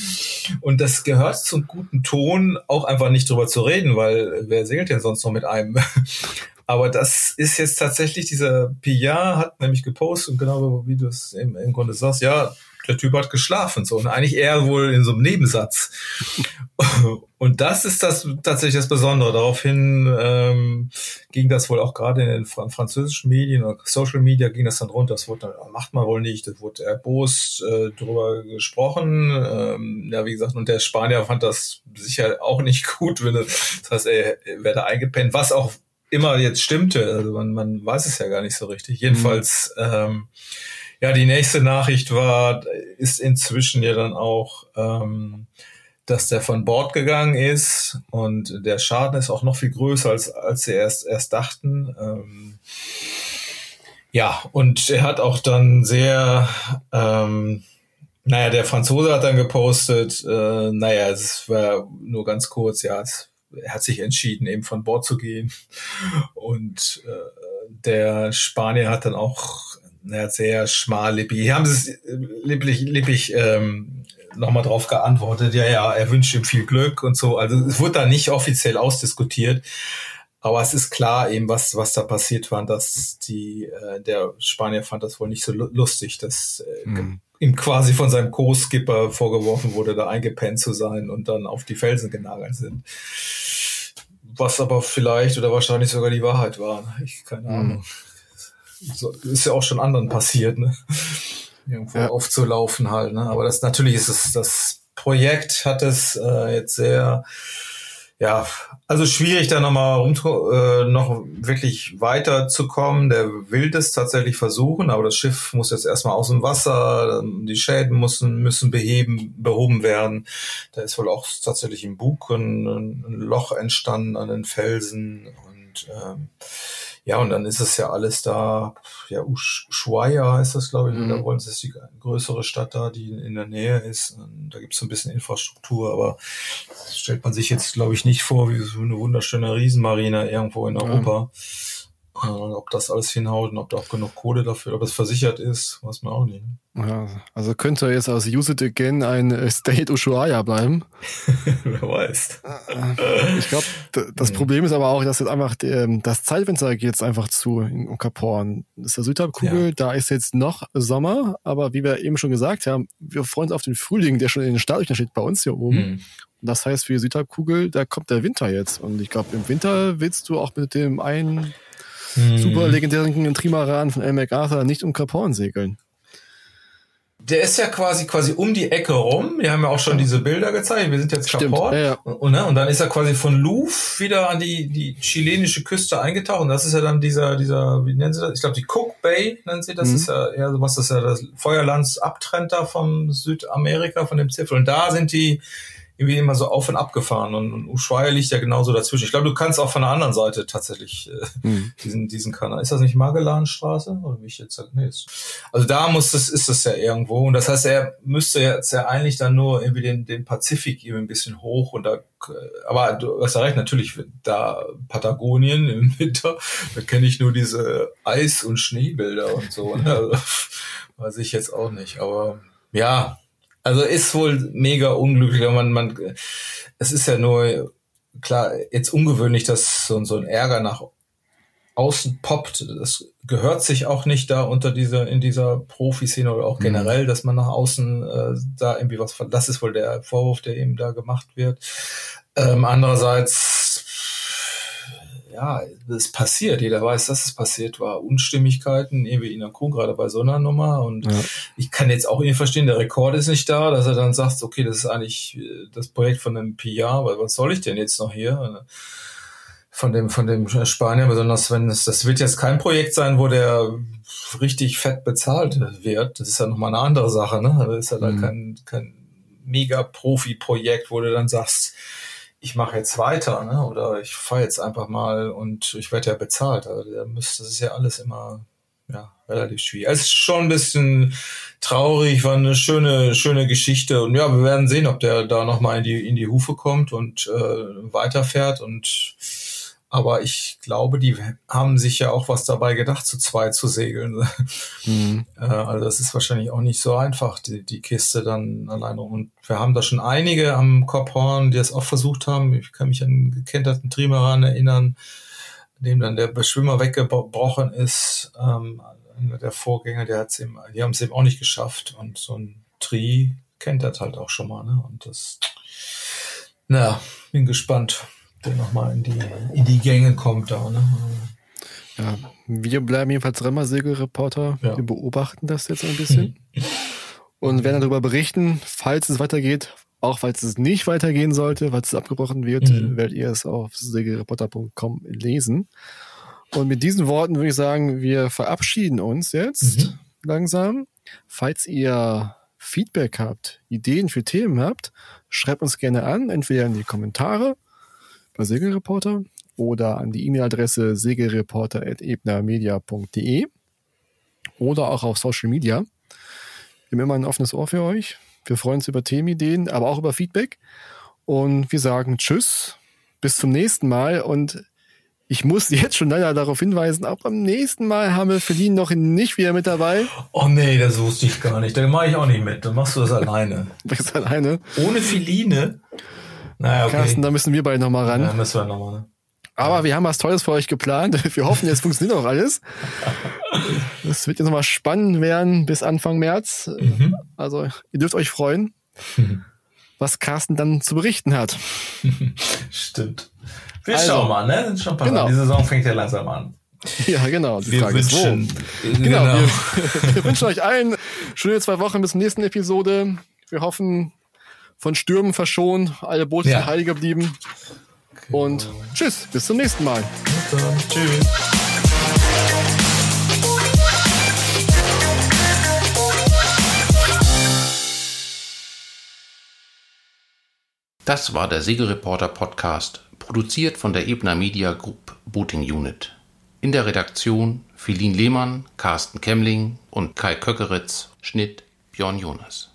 Und das gehört zum guten Ton, auch einfach nicht drüber zu reden, weil wer segelt denn sonst noch mit einem? Aber das ist jetzt tatsächlich, dieser Pillard hat nämlich gepostet, und genau wie du es im, im Grunde sagst, ja, der Typ hat geschlafen, so. Und eigentlich eher wohl in so einem Nebensatz. Und das ist das tatsächlich das Besondere. Daraufhin ähm, ging das wohl auch gerade in den französischen Medien oder Social Media ging das dann runter. Das wurde dann, macht man wohl nicht, das wurde erbost äh, drüber gesprochen. Ähm, ja, wie gesagt, und der Spanier fand das sicher auch nicht gut, wenn das, das heißt, er wäre eingepennt, was auch immer jetzt stimmte. Also man, man weiß es ja gar nicht so richtig. Jedenfalls, mhm. ähm, ja, die nächste Nachricht war, ist inzwischen ja dann auch, ähm, dass der von Bord gegangen ist und der Schaden ist auch noch viel größer, als, als sie erst, erst dachten. Ähm, ja, und er hat auch dann sehr, ähm, naja, der Franzose hat dann gepostet, äh, naja, es war nur ganz kurz, ja, es, er hat sich entschieden, eben von Bord zu gehen. Und äh, der Spanier hat dann auch naja, sehr schmallippig, hier haben sie es lippig, lippig ähm, nochmal drauf geantwortet, ja, ja, er wünscht ihm viel Glück und so. Also es wurde da nicht offiziell ausdiskutiert. Aber es ist klar eben, was, was da passiert war, dass die, äh, der Spanier fand das wohl nicht so lustig, dass äh, mhm. ihm quasi von seinem Co-Skipper vorgeworfen wurde, da eingepennt zu sein und dann auf die Felsen genagelt sind. Was aber vielleicht oder wahrscheinlich sogar die Wahrheit war. Ich, keine mhm. So, ist ja auch schon anderen passiert, ne? Irgendwo ja. aufzulaufen halt, ne? Aber das natürlich ist es, das Projekt hat es äh, jetzt sehr ja, also schwierig da nochmal rum, äh, noch wirklich weiterzukommen. Der will das tatsächlich versuchen, aber das Schiff muss jetzt erstmal aus dem Wasser, die Schäden müssen, müssen beheben, behoben werden. Da ist wohl auch tatsächlich im Bug ein, ein Loch entstanden an den Felsen und ähm, ja, und dann ist es ja alles da, ja, Ushuaia heißt das, glaube ich, mhm. da wollen sie, ist die größere Stadt da, die in der Nähe ist. Und da gibt es so ein bisschen Infrastruktur, aber stellt man sich jetzt, glaube ich, nicht vor, wie so eine wunderschöne Riesenmarine irgendwo in Europa. Ja. Und ob das alles hinhaut und ob da auch genug Kohle dafür, ob es versichert ist, weiß man auch nicht. Ja, also könnte jetzt aus Use It Again ein äh, State Ushuaia bleiben. Wer weiß. Ich glaube, das hm. Problem ist aber auch, dass jetzt einfach ähm, das Zeitfenster geht jetzt einfach zu in Cap Horn. Das ist der Südhalbkugel, ja. da ist jetzt noch Sommer, aber wie wir eben schon gesagt haben, wir freuen uns auf den Frühling, der schon in den Startlöchern steht bei uns hier oben. Hm. Das heißt, für die Südhalbkugel, da kommt der Winter jetzt. Und ich glaube, im Winter willst du auch mit dem einen hm. super legendären Trimaran von El MacArthur nicht um Cap Horn segeln. Der ist ja quasi quasi um die Ecke rum. Wir haben ja auch schon diese Bilder gezeigt. Wir sind jetzt Cap Horn. Ja, ja. Und, ne, und dann ist er quasi von Louvre wieder an die, die chilenische Küste eingetaucht. Und das ist ja dann dieser, dieser, wie nennen sie das? Ich glaube, die Cook Bay nennen sie das. Mhm. Ist ja eher was das ja das abtrennt da vom Südamerika, von dem Zipfel. Und da sind die, irgendwie immer so auf und ab gefahren und, und Ushuaia liegt ja genauso dazwischen. Ich glaube, du kannst auch von der anderen Seite tatsächlich äh, mhm. diesen, diesen Kanal. Ist das nicht Magellanstraße? Oder wie ich jetzt sage? Nee, ist, also da muss das, ist das ja irgendwo. Und das heißt, er müsste jetzt ja eigentlich dann nur irgendwie den, den Pazifik eben ein bisschen hoch und da, aber du hast ja recht, natürlich, da Patagonien im Winter, da kenne ich nur diese Eis- und Schneebilder und so. Ne? Also, weiß ich jetzt auch nicht. Aber ja, also ist wohl mega unglücklich, man, man, es ist ja nur, klar, jetzt ungewöhnlich, dass so, so ein Ärger nach außen poppt. Das gehört sich auch nicht da unter dieser, in dieser Profiszene oder auch mhm. generell, mhm. dass man nach außen äh, da irgendwie was, das ist wohl der Vorwurf, der eben da gemacht wird. Ähm, andererseits ja, es passiert. Jeder weiß, dass es passiert war. Unstimmigkeiten, irgendwie in der Crew, gerade bei so einer Nummer. Und ja. ich kann jetzt auch irgendwie verstehen, der Rekord ist nicht da, dass er dann sagt, okay, das ist eigentlich äh, das Projekt von einem PR, weil was soll ich denn jetzt noch hier? Von dem, von dem Spanier, besonders wenn es, das wird jetzt kein Projekt sein, wo der richtig fett bezahlt wird. Das ist ja nochmal eine andere Sache, ne? Das ist ja dann mhm. kein, kein mega Profi-Projekt, wo du dann sagst, ich mache jetzt weiter, ne? Oder ich fahre jetzt einfach mal und ich werde ja bezahlt. Also da müsste, ist ja alles immer ja, relativ schwierig. Es ist schon ein bisschen traurig, war eine schöne, schöne Geschichte. Und ja, wir werden sehen, ob der da nochmal in die, in die Hufe kommt und äh, weiterfährt und aber ich glaube, die haben sich ja auch was dabei gedacht, zu zweit zu segeln. Mhm. Äh, also das ist wahrscheinlich auch nicht so einfach, die, die Kiste dann alleine. Und wir haben da schon einige am Kopfhorn, die das auch versucht haben. Ich kann mich an einen gekenterten Trimaran erinnern, dem dann der Beschwimmer weggebrochen ist. Ähm, der Vorgänger, der hat's eben, die haben es eben auch nicht geschafft. Und so ein Tri kennt das halt auch schon mal. Ne? Und das, na, bin gespannt der nochmal in die, in die Gänge kommt da. Ne? Ja, wir bleiben jedenfalls Remmer-Segelreporter. Ja. Wir beobachten das jetzt ein bisschen und werden darüber berichten, falls es weitergeht. Auch falls es nicht weitergehen sollte, falls es abgebrochen wird, mhm. werdet ihr es auf segelreporter.com lesen. Und mit diesen Worten würde ich sagen, wir verabschieden uns jetzt mhm. langsam. Falls ihr Feedback habt, Ideen für Themen habt, schreibt uns gerne an, entweder in die Kommentare bei Segelreporter oder an die E-Mail-Adresse segelreporter.ebnermedia.de oder auch auf Social Media. Wir haben immer ein offenes Ohr für euch. Wir freuen uns über Themenideen, aber auch über Feedback. Und wir sagen Tschüss, bis zum nächsten Mal. Und ich muss jetzt schon leider darauf hinweisen, auch beim nächsten Mal haben wir Feline noch nicht wieder mit dabei. Oh nee, das wusste ich gar nicht. Da mache ich auch nicht mit. Dann machst du das alleine. Das alleine. Ohne Feline? Naja, okay. Carsten, da müssen wir beide nochmal ran. Ja, müssen wir nochmal, ne? Aber wir haben was Tolles für euch geplant. Wir hoffen, jetzt funktioniert auch alles. Es wird jetzt nochmal spannend werden bis Anfang März. Mhm. Also ihr dürft euch freuen, was Carsten dann zu berichten hat. Stimmt. Wir also, schauen mal, ne? Schon genau. Die Saison fängt ja langsam an. Ja, genau. Die wir Frage wünschen, ist wo. Genau. genau. Wir, wir wünschen euch allen schöne zwei Wochen bis zur nächsten Episode. Wir hoffen, von Stürmen verschont, alle Boote ja. sind heil geblieben. Und tschüss, bis zum nächsten Mal. Tschüss. Das war der Segelreporter Podcast, produziert von der Ebner Media Group Booting Unit. In der Redaktion Philin Lehmann, Carsten Kemmling und Kai Köckeritz, Schnitt Björn Jonas.